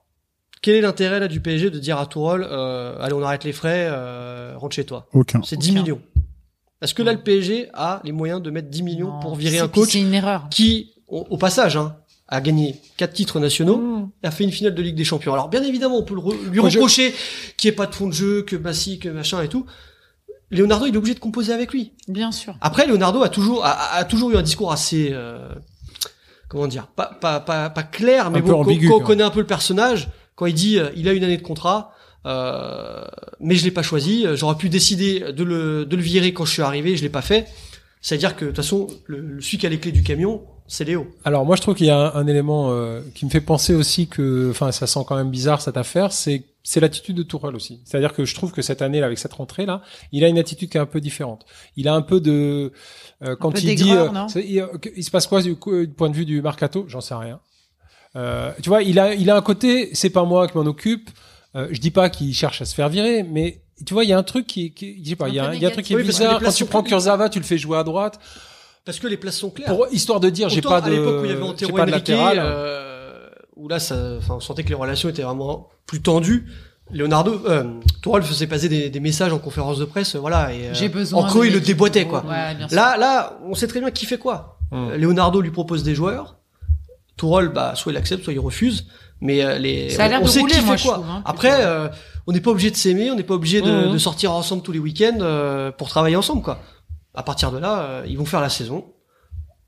Quel est l'intérêt, là, du PSG de dire à Tourelle, euh, allez, on arrête les frais, euh, rentre chez toi? Aucun. C'est 10 Aucun. millions. Est-ce que là, le PSG a les moyens de mettre 10 millions Non, pour virer un coach C'est une erreur. qui, au, au passage, hein, a gagné quatre titres nationaux, Mmh. a fait une finale de Ligue des Champions. Alors bien évidemment, on peut le re- lui reprocher qu'il n'y ait pas de fond de jeu, que Bassi, que machin et tout. Leonardo, il est obligé de composer avec lui. Bien sûr. Après, Leonardo a toujours a, toujours eu un discours assez euh, comment dire, pas pas pas, pas clair, mais Un bon, quand- ambigu, quand on connaît un peu le personnage, quand il dit euh, il a une année de contrat. Euh, mais je l'ai pas choisi. J'aurais pu décider de le, de le virer quand je suis arrivé. Je l'ai pas fait. C'est-à-dire que de toute façon, le, le- celui qui a les clés du camion, c'est Léo. Alors moi je trouve qu'il y a un, un élément euh, qui me fait penser aussi que, enfin ça sent quand même bizarre cette affaire, c'est c'est l'attitude de Tourelle aussi. C'est-à-dire que je trouve que cette année là, avec cette rentrée là, il a une attitude qui est un peu différente. Il a un peu de euh, quand peu il dit, euh, c'est- il, euh, il se passe quoi du, coup, du point de vue du mercato, j'en sais rien. Euh, tu vois, il a il a un côté, c'est pas moi qui m'en occupe. Euh, je dis pas qu'il cherche à se faire virer, mais tu vois, il y a un truc qui, qui je sais pas, il y a, un- il y a un truc qui est. Oui, bizarre. Quand tu prends Kurzawa, tu le fais jouer à droite, Parce que les places sont claires. pour histoire de dire, j'ai pas à de, l'époque où il y avait Antero pas de latéral. euh, où là, ça, enfin, on sentait que les relations étaient vraiment plus tendues. Leonardo, euh, Tourelle faisait passer des, des messages en conférence de presse, voilà, et euh, J'ai besoin en creux il le déboîtait quoi. Ouais, bien sûr. Là, là, on sait très bien qui fait quoi. Hmm. Euh, Leonardo lui propose des joueurs. Tourelle, bah, soit il accepte, soit il refuse. Mais euh, les, Ça a l'air on de sait rouler, qui moi, fait je quoi. trouve, hein, Après, euh, on n'est pas obligé de s'aimer, on n'est pas obligé de, Mhm. de sortir ensemble tous les week-ends euh, pour travailler ensemble, quoi. À partir de là, euh, ils vont faire la saison.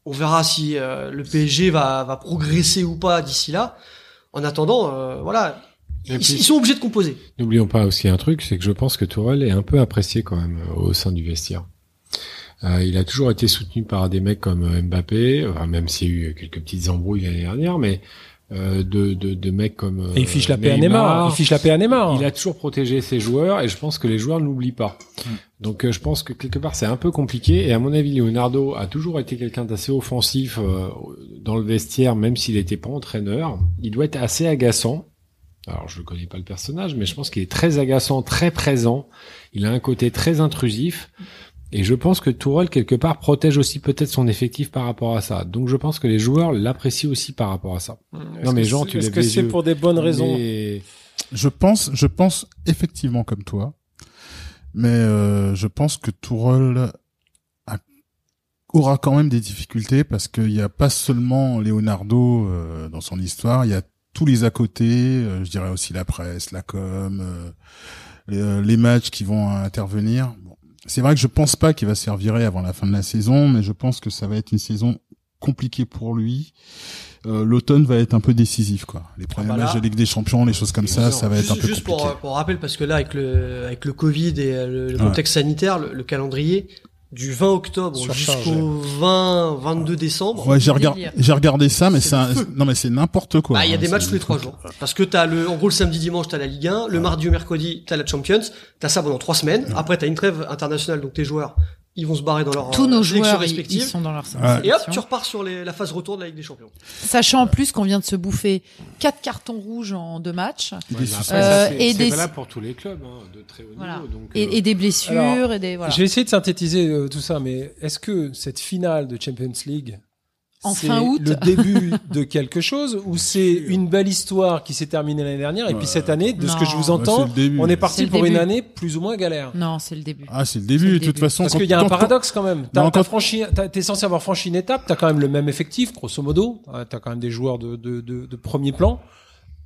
On verra si euh, le PSG va, va progresser ou pas d'ici là. En attendant, euh, voilà, puis- ils sont obligés de composer. N'oublions pas aussi un truc, c'est que je pense que Tourelle est un peu apprécié quand même au sein du vestiaire. Euh, il a toujours été soutenu par des mecs comme Mbappé, enfin, même s'il y a eu quelques petites embrouilles l'année dernière, mais euh, de, de, de mecs comme euh, Et il fiche la paix à Neymar. Il fiche la paix à Neymar. Il a toujours protégé ses joueurs et je pense que les joueurs ne l'oublient pas. Donc euh, je pense que quelque part c'est un peu compliqué et à mon avis Leonardo a toujours été quelqu'un d'assez offensif euh, dans le vestiaire même s'il n'était pas entraîneur. Il doit être assez agaçant. Alors je ne connais pas le personnage mais je pense qu'il est très agaçant, très présent. Il a un côté très intrusif Et je pense que Tourelle, quelque part, protège aussi peut-être son effectif par rapport à ça. Donc je pense que les joueurs l'apprécient aussi par rapport à ça. Est-ce mais que Jean, c'est- tu Est-ce que c'est pour des bonnes raisons? Mais- Je pense, je pense effectivement comme toi, mais euh, je pense que Tourelle a- aura quand même des difficultés parce qu'il n'y a pas seulement Leonardo euh, dans son histoire, il y a tous les à côté, euh, je dirais aussi la presse, la com, euh, les, euh, les matchs qui vont intervenir. C'est vrai que je pense pas qu'il va se faire virer avant la fin de la saison, mais je pense que ça va être une saison compliquée pour lui. Euh, L'automne va être un peu décisif, quoi. Les premiers bah là- matchs de Ligue des Champions, les choses comme ça, ça va être juste, un peu juste compliqué. pour, pour rappel, parce que là, avec le, avec le Covid et euh, le, Ouais. contexte sanitaire, le, le calendrier, du 20 octobre jusqu'au 20, 22 décembre, Ouais, j'ai regardé, j'ai regardé ça, mais C'est un- non mais c'est n'importe quoi. bah, il y a hein, des matchs tous les trois jours. Parce que t'as le, en gros, le samedi, dimanche, t'as la Ligue 1, le mardi ou mercredi, t'as la Champions, t'as ça pendant trois semaines. Après, t'as une trêve internationale, donc tes joueurs, ils vont se barrer dans leur Tous euh, nos sélection joueurs, ils, respective. ils sont dans leur Ouais. Et hop, tu repars sur les, la phase retour de la Ligue des Champions. Sachant en plus qu'on vient de se bouffer quatre cartons rouges en deux matchs Ouais, Euh, c'est- et c'est des- valable pour tous les clubs hein, de très haut Voilà. niveau. Donc, et, euh, et des blessures Alors, et des voilà. Je vais essayer de synthétiser euh, tout ça, mais est-ce que cette finale de Champions League, En c'est fin août. le début de quelque chose ou c'est une belle histoire qui s'est terminée l'année dernière et puis cette année, de ce que je vous. Ouais, entends, début. on est parti pour une année plus ou moins galère. Non, c'est le début. Ah, c'est le début. le de toute façon, Parce qu'il y a un paradoxe quand même. T'as, quand- franchi, t'as- t'es censé avoir franchi une étape, t'as quand même le même effectif, grosso modo. T'as quand même des joueurs de, de, de, de premier plan.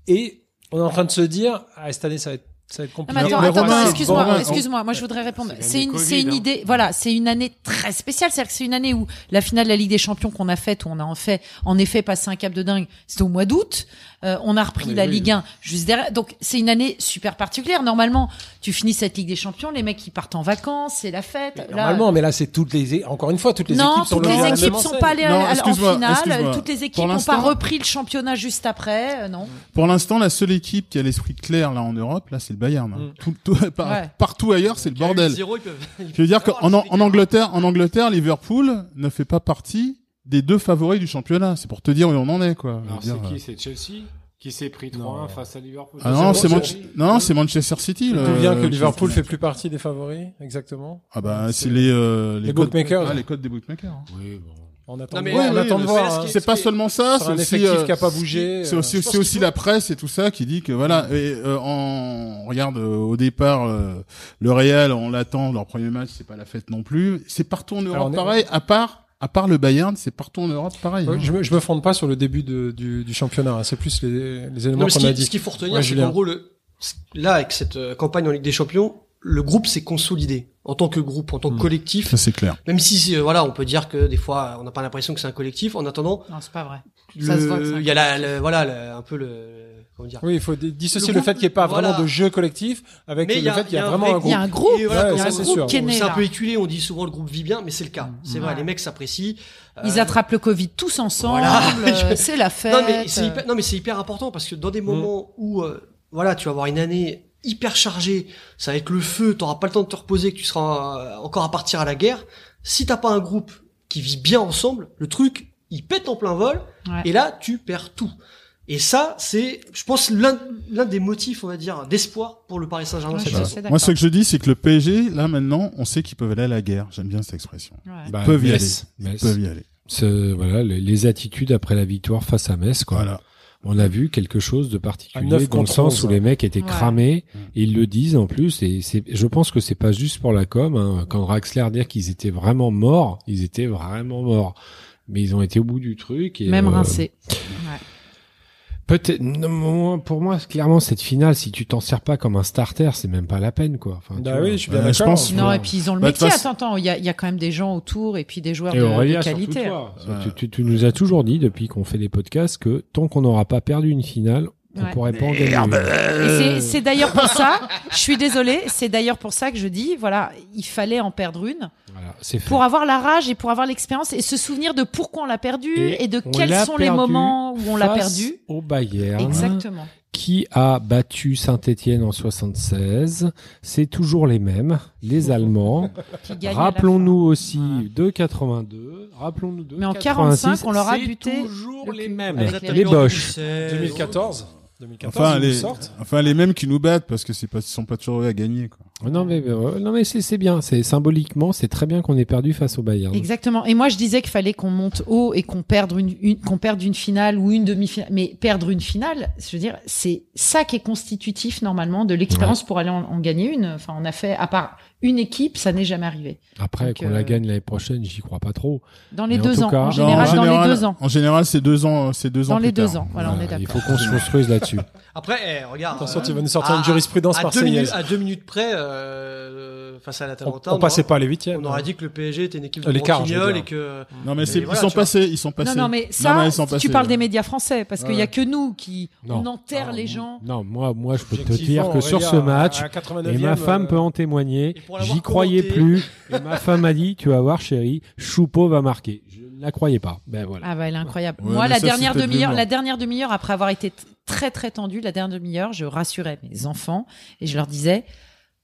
Et on est en train de se dire, ah, cette année, ça va être, va être Non, compliqué. mais attends, mais attends, excuse-moi, excuse-moi. Moi, je voudrais répondre. C'est C'est une, c'est une hein. idée. Voilà, c'est une année très spéciale. C'est-à-dire que c'est une année où la finale de la Ligue des Champions qu'on a faite, où on a en fait, en effet, passé un cap de dingue. C'était au mois d'août. Euh, on a repris la oui. Ligue 1 juste derrière. Donc, c'est une année super particulière. Normalement, tu finis cette Ligue des Champions, les mecs qui partent en vacances, c'est la fête. Mais Là, Normalement, mais là, c'est toutes les, encore une fois, toutes les non, équipes sont toutes à les équipes sont pas allées Non, à- en finale. Toutes les équipes n'ont pas repris le championnat juste après. euh, non. Pour l'instant, la seule équipe qui a l'esprit clair là en Europe, là, c'est le Bayern. hein. Mm. Tout, tout- par- Ouais. Partout ailleurs, c'est le bordel. Zéro, ils peuvent- ils Je veux dire qu'en avoir en, en Angleterre, en Angleterre, Liverpool ne fait pas partie des deux favoris du championnat. C'est pour te dire où on en est, quoi. Alors c'est euh, qui C'est Chelsea qui s'est pris 3-1 Non. face à Liverpool. Ah non, c'est Manche- non, c'est Manchester City. D'où le- vient que Liverpool fait plus partie des favoris, exactement. Ah bah c'est les euh, Les codes- bookmakers. ah, les codes des bookmakers. hein. Oui, bon. On attend, Non, de mais- voir, on oui, attend de voir. c'est- hein. pas seulement ça, Sur c'est un aussi, effectif euh, qui a pas bougé. c'est euh, aussi, la presse et tout ça qui dit que voilà et euh, en regarde euh, au départ euh, le Real on l'attend leur premier match c'est pas la fête non plus c'est partout en Europe Alors, on est- pareil à part à part le Bayern c'est partout en Europe pareil Ouais, hein. je, me, je me fonde pas sur le début de, du, du championnat. hein. C'est plus les, les éléments qu'on a qui- dit. ce qu'il faut retenir, Ouais, c'est Julien. qu'en gros, le, là, avec cette euh, campagne en Ligue des Champions, le groupe s'est consolidé en tant que groupe, en tant que Mm. collectif. ça c'est clair Même si, euh, voilà, on peut dire que des fois, on n'a pas l'impression que c'est un collectif. En attendant, Non, c'est pas vrai. Ça se voit il y a la, le- voilà, le- un peu le, comment dire. Oui, il faut dissocier Le le, groupe, fait qu'il n'y ait pas voilà. vraiment de jeu collectif avec Mais le a- fait qu'il y y a un vraiment vrai un Il y a groupe. un groupe. Et voilà, Ouais, il y a ça, un c'est groupe sûr. qui est né, C'est un là. peu éculé, on dit souvent le groupe vit bien, mais c'est le cas. C'est vrai, les mecs s'apprécient. Ils Euh, attrapent le Covid tous ensemble. Voilà. euh, c'est la fête. Non mais c'est hyper, non mais c'est hyper important parce que dans des moments où euh, voilà tu vas avoir une année hyper chargée, ça va être le feu, t'auras pas le temps de te reposer, que tu seras encore à partir à la guerre. Si t'as pas un groupe qui vit bien ensemble, le truc il pète en plein vol Ouais. et là tu perds tout. Et ça c'est, je pense l'un l'un des motifs on va dire d'espoir pour le Paris Saint-Germain cette saison. moi ce que je dis c'est que le PSG là maintenant on sait qu'ils peuvent aller à la guerre j'aime bien cette expression Ouais. ils Bah, peuvent y Metz, aller Metz. ils peuvent y aller Ce- voilà, les, les attitudes après la victoire face à Metz, quoi. voilà On a vu quelque chose de particulier neuf dans le contre sens onze, où les mecs étaient cramés. Et ils le disent en plus. Et c'est, je pense que c'est pas juste pour la com. Hein. Quand Draxler dit qu'ils étaient vraiment morts, ils étaient vraiment morts. Mais ils ont été au bout du truc. Et, Même euh, rincé. Peut-être. Pour moi, clairement, cette finale, si tu t'en sers pas comme un starter, c'est même pas la peine, quoi. Enfin, Bah oui, je suis bien d'accord. pense- Non, Ouais. et puis ils ont le Bah, métier. Attends, attends, il y a, il y a quand même des gens autour et puis des joueurs Et de, Aurélia, de surtout qualité. toi. Ouais. Tu, tu- tu nous as toujours dit, depuis qu'on fait des podcasts, que tant qu'on n'aura pas perdu une finale, on Ouais. pourrait pas en gagner. c'est- d'ailleurs pour ça, je suis désolée, c'est d'ailleurs pour ça que je dis, voilà, il fallait en perdre une Voilà, pour avoir la rage et pour avoir l'expérience et se souvenir de pourquoi on l'a perdu et, de quels sont les moments où on l'a face perdu. Au Bayern. Exactement. Qui a battu Saint-Etienne en 76 C'est toujours les mêmes, les Allemands. Rappelons-nous aussi Ouais. de 82. Rappelons-nous de Mais en 85, 45, on leur a c'est buté toujours le les mêmes. Avec Les Boches. 2014. 2014, Enfin les, enfin mêmes qui nous battent parce que c'est pas, ils sont pas toujours eux à gagner. Quoi. Non mais euh, non mais c'est bien, c'est symboliquement, c'est très bien qu'on ait perdu face au Bayern. Exactement. Et moi, je disais qu'il fallait qu'on monte haut et qu'on perde une, une- qu'on perde une finale ou une demi-finale. Mais perdre une finale, je veux dire, c'est ça qui est constitutif normalement de l'expérience pour aller en, en gagner une. Enfin, on a fait, à part une équipe, ça n'est jamais arrivé. Après qu'on euh, la gagne l'année prochaine, j'y crois pas trop. Dans les Mais deux ans, cas- en Non, général, en dans général, les deux ans. En général, c'est deux ans, c'est deux ans. Dans les plus deux tard. ans. Voilà, on est Voilà, il d'accord. faut qu'on se construise là-dessus. Après, eh, regarde. Attention, euh, tu vas nous sortir à- une jurisprudence à deux, marseillaise. minutes, à deux minutes près, euh, face à On, l'Atalanta, on passait pas à les huitièmes. On aurait dit que le PSG était une équipe Euh, de l'écart, je veux Branquignol dire. et que. Non mais voilà, ils sont vois. passés, ils sont passés. Non, non, mais ça, non, mais ils sont tu passés, parles ouais. des médias français, parce qu'il y a que nous qui, Non. on enterre les gens. Non, moi moi je peux te dire que sur ce match à la 89e, et ma femme euh, peut en témoigner, j'y croyais plus et ma femme a dit tu vas voir chérie, Choupeau va marquer. Je ne la croyais pas. Ben voilà. Ah bah elle est incroyable. Ouais, Moi la ça, dernière demi-heure, la dernière demi-heure après avoir été très très tendue, la dernière demi-heure, je rassurais mes enfants et je leur disais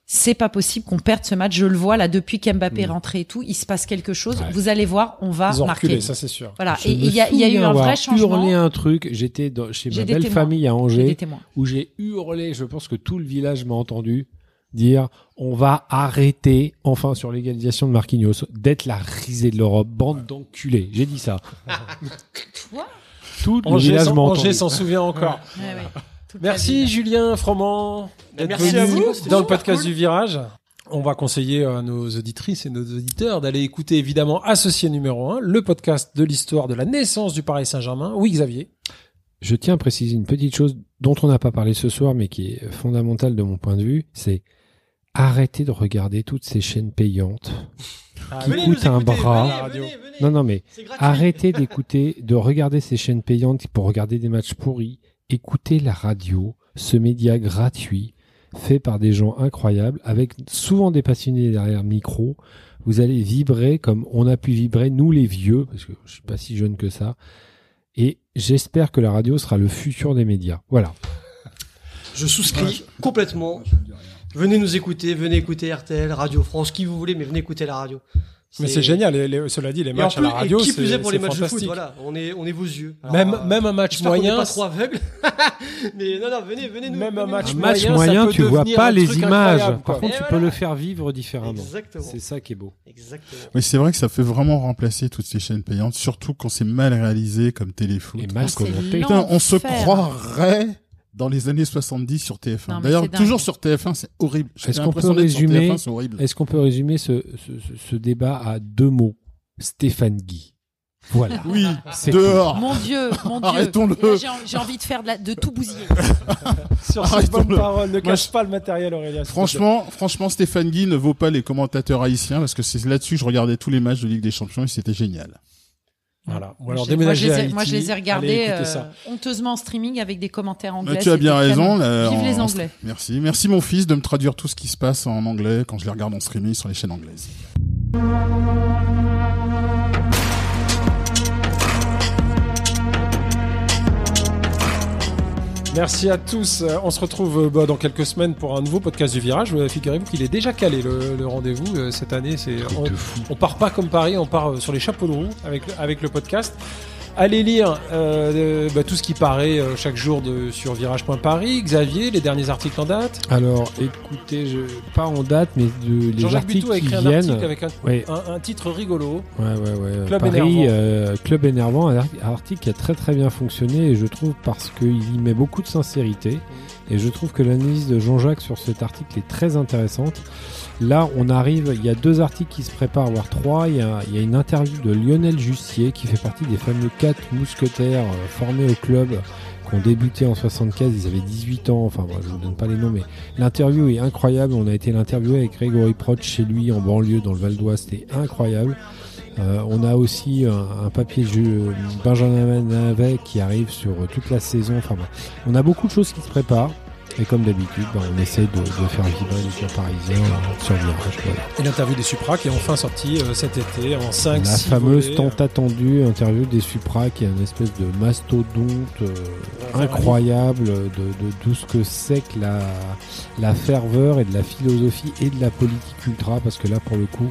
c'est pas possible qu'on perde ce match, je le vois là depuis qu'Mbappé est rentré et tout, il se passe quelque chose, Ouais. vous allez voir, on va Ils ont marquer. reculé, ça c'est sûr. Voilà, Je et il y a, il y a eu un vrai changement. hurlé un truc, j'étais chez ma belle témoins. famille à Angers où j'ai hurlé, je pense que tout le village m'a entendu dire on va arrêter enfin sur l'égalisation de Marquinhos d'être la risée de l'Europe, bande d'enculés. J'ai dit ça. Quoi? Tout le Angers village s'en- Angers souvient encore. Ouais, ouais. Toute Merci. Julien Froment d'être Merci venu à vous, dans le podcast cool. du Virage. On va conseiller à nos auditrices et nos auditeurs d'aller écouter évidemment Associé numéro 1, le podcast de l'histoire de la naissance du Paris Saint-Germain. Oui Xavier. Je tiens à préciser une petite chose dont on n'a pas parlé ce soir, mais qui est fondamentale de mon point de vue, c'est arrêter de regarder toutes ces chaînes payantes. Qui Venez coûte nous un bras. venez, Radio. venez, venez. Non, non, mais arrêtez d'écouter, de regarder ces chaînes payantes pour regarder des matchs pourris. Écoutez la radio, ce média gratuit, fait par des gens incroyables, avec souvent des passionnés derrière le micro. Vous allez vibrer comme on a pu vibrer, nous les vieux, parce que je suis pas si jeune que ça. Et j'espère que la radio sera le futur des médias. Voilà. Je souscris complètement. Venez nous écouter, venez écouter RTL, Radio France, qui vous voulez, mais venez écouter la radio. Mais c'est génial, les- les- cela dit, les Et matchs plus, à la radio, et qui c'est plus est pour les c'est matchs de foot, voilà, on est, on est vos yeux. Alors, Même, euh, même un match moyen, pas trop aveugle. mais non, non, venez, venez nous. Même un match Un match moyen, ça moyen, peut tu vois pas les images. Par contre, Et tu voilà. peux le faire vivre différemment. Exactement. C'est ça qui est beau. Exactement. Mais c'est vrai que ça fait vraiment remplacer toutes ces chaînes payantes, surtout quand c'est mal réalisé comme téléfoot. Et mal C'est commenté. Putain, on se croirait dans les années 70 sur Non, TF1. mais D'ailleurs, toujours sur TF1, c'est horrible. Est-ce qu'on peut résumer- TF1, c'est horrible. Est-ce qu'on peut résumer ce, ce, ce- ce débat à deux mots? Stéphane Guy. Voilà. Oui, C'est dehors. Mon Dieu, mon Dieu. Arrêtons-le. J'ai en- J'ai envie de faire de, la- de tout bousiller. Sur bonnes paroles, ne cache je- pas le matériel, Aurélien. Franchement, franchement, Stéphane Guy ne vaut pas les commentateurs haïtiens parce que c'est là-dessus que je regardais tous les matchs de Ligue des Champions et c'était génial. Voilà. Ou Moi, alors je les- moi, je déménager les à ai, Haïti. moi, je les ai allez regardés euh, honteusement en streaming avec des commentaires anglais. Tu as bien raison. là, Vive en- les en- Anglais. Merci. Merci mon fils de me traduire tout ce qui se passe en anglais quand je les regarde en streaming sur les chaînes anglaises. Merci à tous. Euh, On se retrouve euh, bah, dans quelques semaines pour un nouveau podcast du Virage. Euh, Figurez-vous qu'il est déjà calé le, le rendez-vous cette année. C'est on, on part pas comme Paris, on part sur les chapeaux de roue avec le podcast. Allez lire euh, bah, tout ce qui paraît euh, chaque jour de, sur virage.paris. Xavier, les derniers articles en date. Alors, écoutez, je, pas en date, mais de, les Jean-Jacques articles a qui écrit un viennent. article avec un, Ouais. un- un titre rigolo. Ouais, ouais, ouais. Club Paris, énervant. euh, club énervant, un article qui a très très bien fonctionné et je trouve parce qu'il y met beaucoup de sincérité et je trouve que l'analyse de Jean-Jacques sur cet article est très intéressante. Là, on arrive, il y a deux articles qui se préparent, voire trois. Il y a, une interview de Lionel Jussier qui fait partie des fameux quatre mousquetaires euh, formés au club qui ont débuté en 75. Ils avaient 18 ans. Enfin, bon, je vous donne pas les noms, mais l'interview est incroyable. On a été l'interviewer avec Grégory Proch chez lui en banlieue dans le Val d'Oise. C'était incroyable. Euh, on a aussi un, un papier jeu Benjamin Navet qui arrive sur euh, toute la saison. Enfin, on a beaucoup de choses qui se préparent. Et comme d'habitude, ben, on essaie de, de faire vibrer les clubs parisiens euh, sur Virage. Voilà. Et l'interview des Supra qui est enfin sortie euh, cet été en 5 La fameuse tant attendue interview des Supra qui est une espèce de mastodonte euh, incroyable de, de tout ce que c'est que la, la ferveur et de la philosophie et de la politique ultra parce que là pour le coup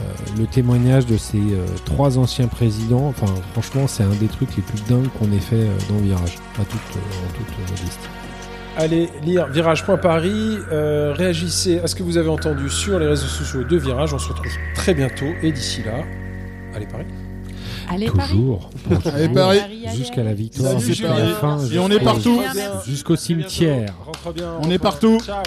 euh, le témoignage de ces euh, trois anciens présidents, enfin franchement c'est un des trucs les plus dingues qu'on ait fait euh, dans Virage, à toute, en toute modestie. Allez lire virage.paris, euh, réagissez à ce que vous avez entendu sur les réseaux sociaux de Virage. On se retrouve très bientôt et d'ici là, allez Paris. Allez, Paris. Toujours, Allez, Paris. allez. jusqu'à la victoire, Salut, jusqu'à la Paris. fin, Et on est partout. Jusqu'au cimetière. Rentre bien. On est partout. Ciao.